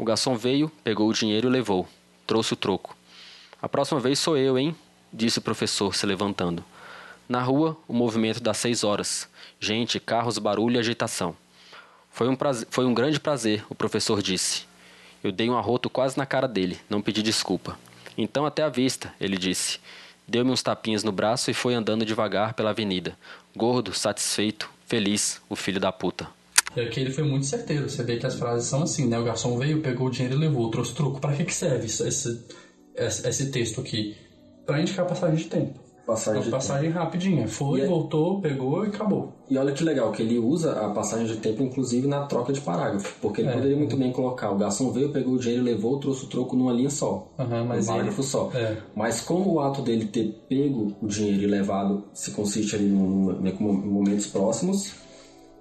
O garçom veio, pegou o dinheiro e levou. Trouxe o troco. A próxima vez sou eu, hein? disse o professor, se levantando. Na rua, o movimento das seis horas. Gente, carros, barulho e agitação. Foi um, prazer, foi um grande prazer, o professor disse. Eu dei um arroto quase na cara dele, não pedi desculpa. Então até a vista, ele disse. Deu-me uns tapinhas no braço e foi andando devagar pela avenida. Gordo, satisfeito, feliz, o filho da puta. E aqui ele foi muito certeiro. Você vê que as frases são assim, né? O garçom veio, pegou o dinheiro e levou, trouxe truco. Para que, que serve esse, esse, esse texto aqui? Para indicar passagem de tempo. Passagem, de passagem tempo. rapidinha. Foi, é... voltou, pegou e acabou. E olha que legal, que ele usa a passagem de tempo, inclusive, na troca de parágrafo. Porque ele é. poderia muito bem colocar o garçom veio, pegou o dinheiro, levou, trouxe o troco numa linha só. Uhum, mas um parágrafo ele... só. É. Mas como o ato dele ter pego o dinheiro e levado se consiste ali em momentos próximos,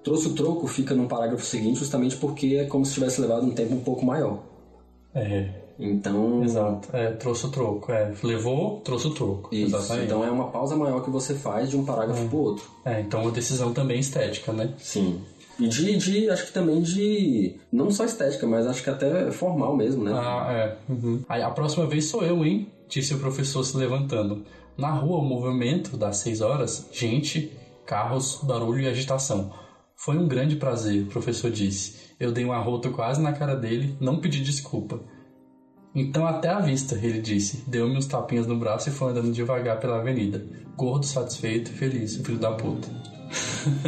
Trouxe o troco fica no parágrafo seguinte justamente porque é como se tivesse levado um tempo um pouco maior. É. Então. Exato. É, trouxe o troco. É, levou, trouxe o troco. Isso. Exatamente. Então é uma pausa maior que você faz de um parágrafo é. pro outro. É, então uma decisão também estética, né? Sim. E de, de, acho que também de, não só estética, mas acho que até formal mesmo, né? Ah, é. Uhum. Aí a próxima vez sou eu, hein? Disse o professor se levantando. Na rua, o movimento das seis horas, gente, carros, barulho e agitação. Foi um grande prazer, o professor disse. Eu dei um arroto quase na cara dele, não pedi desculpa. Então até a vista, ele disse. Deu-me uns tapinhas no braço e foi andando devagar pela avenida. Gordo, satisfeito e feliz, filho da puta.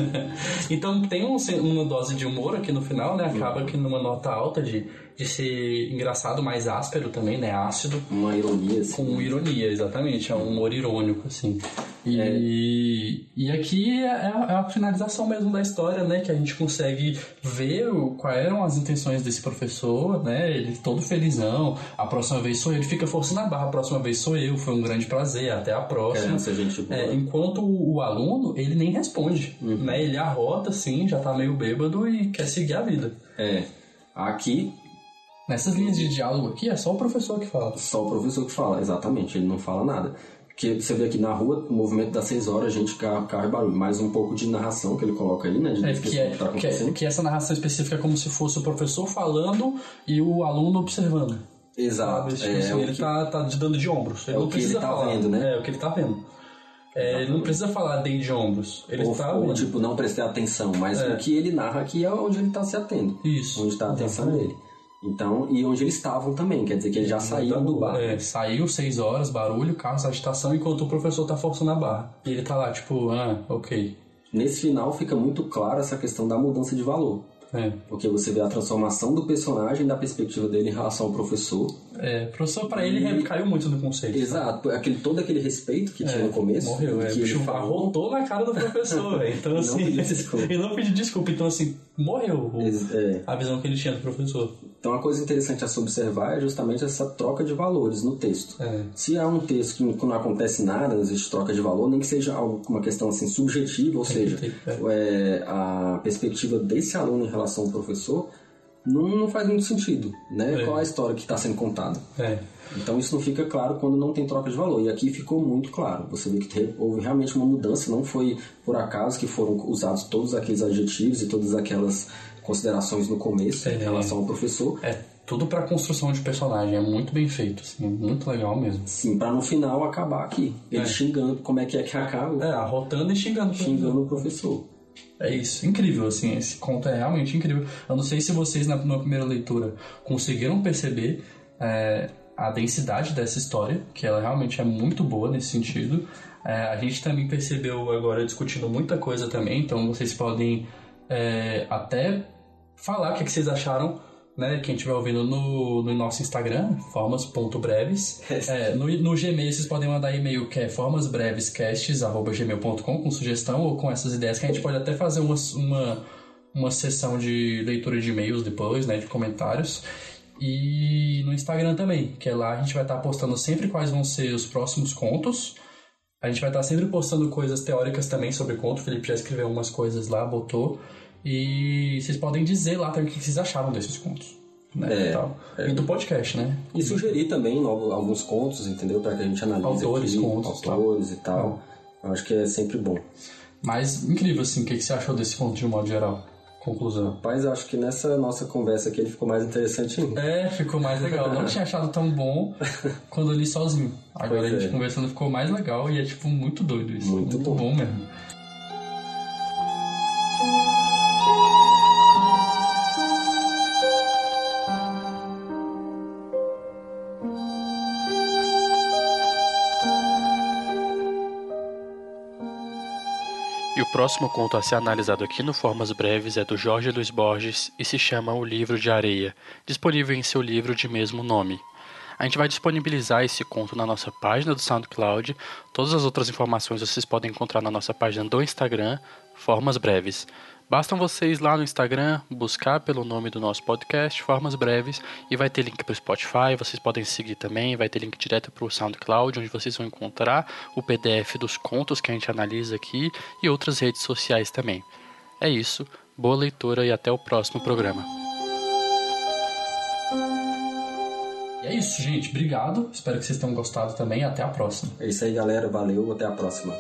então tem um, uma dose de humor aqui no final, né? Acaba que numa nota alta de, de ser engraçado, mais áspero também, né? Ácido. Uma ironia, assim. Com ironia, exatamente. É um humor irônico, assim. E, é. e aqui é a, é a, finalização mesmo da história, né? Que a gente consegue ver o, quais eram as intenções desse professor, né? Ele todo felizão. A próxima vez sou eu. Ele fica forçando a barra. A próxima vez sou eu. Foi um grande prazer. Até a próxima. É, gente é, enquanto o, o, aluno, ele nem responde. Uhum. Né? Ele arrota, assim, já tá meio bêbado e quer seguir a vida. É. Aqui Nessas linhas de diálogo aqui é só o professor que fala. Só o professor que fala, exatamente. Ele não fala nada. Porque você vê aqui na rua, o movimento das seis horas, gente, carro, carro e barulho. Mais um pouco de narração que ele coloca aí, né? De é, que, é, que, tá que, é, que essa narração específica é como se fosse o professor falando e o aluno observando. Exato. Tipo, é, assim, ele que... tá, tá dando de ombros. Ele é o que ele tá falar. vendo, né? É, o que ele tá vendo. É, ele não precisa falar de ombros. Ele ou, tá ou tipo, não prestar atenção, mas é. o que ele narra aqui é onde ele tá se atendo. Isso. Onde tá a atenção dele. Então, e onde eles estavam também, quer dizer que eles já saíram do bar. É, saiu seis horas, barulho, carros, agitação, enquanto o professor tá forçando a barra. E ele tá lá, tipo, ah, ok. Nesse final fica muito claro essa questão da mudança de valor. É. Porque você vê a transformação do personagem da perspectiva dele em relação ao professor. É, o professor para ele e... caiu muito no conceito. Exato, aquele, todo aquele respeito que é, tinha no começo. Morreu, é. Que ele falou... na cara do professor, Então assim. não ele não pediu desculpa, então assim, morreu o, é. a visão que ele tinha do professor. Então, a coisa interessante a se observar é justamente essa troca de valores no texto. É. Se há um texto que não acontece nada, não existe troca de valor, nem que seja uma questão assim subjetiva, ou seja, é. a perspectiva desse aluno em relação ao professor, não, não faz muito sentido, né? É. Qual a história que está sendo contada? É. Então isso não fica claro quando não tem troca de valor. E aqui ficou muito claro. Você vê que houve realmente uma mudança, não foi por acaso que foram usados todos aqueles adjetivos e todas aquelas considerações no começo é. em relação ao professor. É tudo para construção de personagem, é muito bem feito, assim, muito legal mesmo. Sim, para no final acabar aqui, ele é. xingando, como é que é que acaba? É, arrotando e xingando. Xingando o professor. É isso, incrível, assim, esse conto é realmente incrível. Eu não sei se vocês na, na primeira leitura conseguiram perceber é, a densidade dessa história, que ela realmente é muito boa nesse sentido. É, a gente também percebeu agora discutindo muita coisa também, então vocês podem é, até falar o que, é que vocês acharam né, quem estiver ouvindo no, no nosso Instagram, formas.breves. É, no, no Gmail vocês podem mandar e-mail que é formasbrevescasts.gmail.com com sugestão ou com essas ideias que a gente pode até fazer uma, uma, uma sessão de leitura de e-mails depois, né, de comentários. E no Instagram também, que é lá a gente vai estar postando sempre quais vão ser os próximos contos. A gente vai estar sempre postando coisas teóricas também sobre conto. O Felipe já escreveu umas coisas lá, botou. E vocês podem dizer lá também o que vocês acharam desses contos. Né, é, e, é. e, do podcast, né? E sugerir também alguns contos, entendeu? Para que a gente analise autores, aqui, contos, autores tal. e tal. É. Eu acho que é sempre bom. Mas incrível, assim, o que você achou desse conto de um modo geral? Conclusão. Rapaz, eu acho que nessa nossa conversa aqui ele ficou mais interessante ainda. É, ficou mais legal. Eu não tinha achado tão bom quando eu li sozinho. Agora pois a gente é. conversando ficou mais legal e é, tipo, muito doido isso. Muito, muito bom. bom mesmo. Próximo conto a ser analisado aqui no Formas Breves é do Jorge Luiz Borges e se chama O Livro de Areia, disponível em seu livro de mesmo nome. A gente vai disponibilizar esse conto na nossa página do SoundCloud. Todas as outras informações vocês podem encontrar na nossa página do Instagram, Formas Breves. Bastam vocês lá no Instagram buscar pelo nome do nosso podcast, Formas Breves, e vai ter link para o Spotify, vocês podem seguir também, vai ter link direto para o SoundCloud, onde vocês vão encontrar o PDF dos contos que a gente analisa aqui e outras redes sociais também. É isso, boa leitura e até o próximo programa. E é isso, gente. Obrigado. Espero que vocês tenham gostado também. Até a próxima. É isso aí, galera. Valeu. Até a próxima.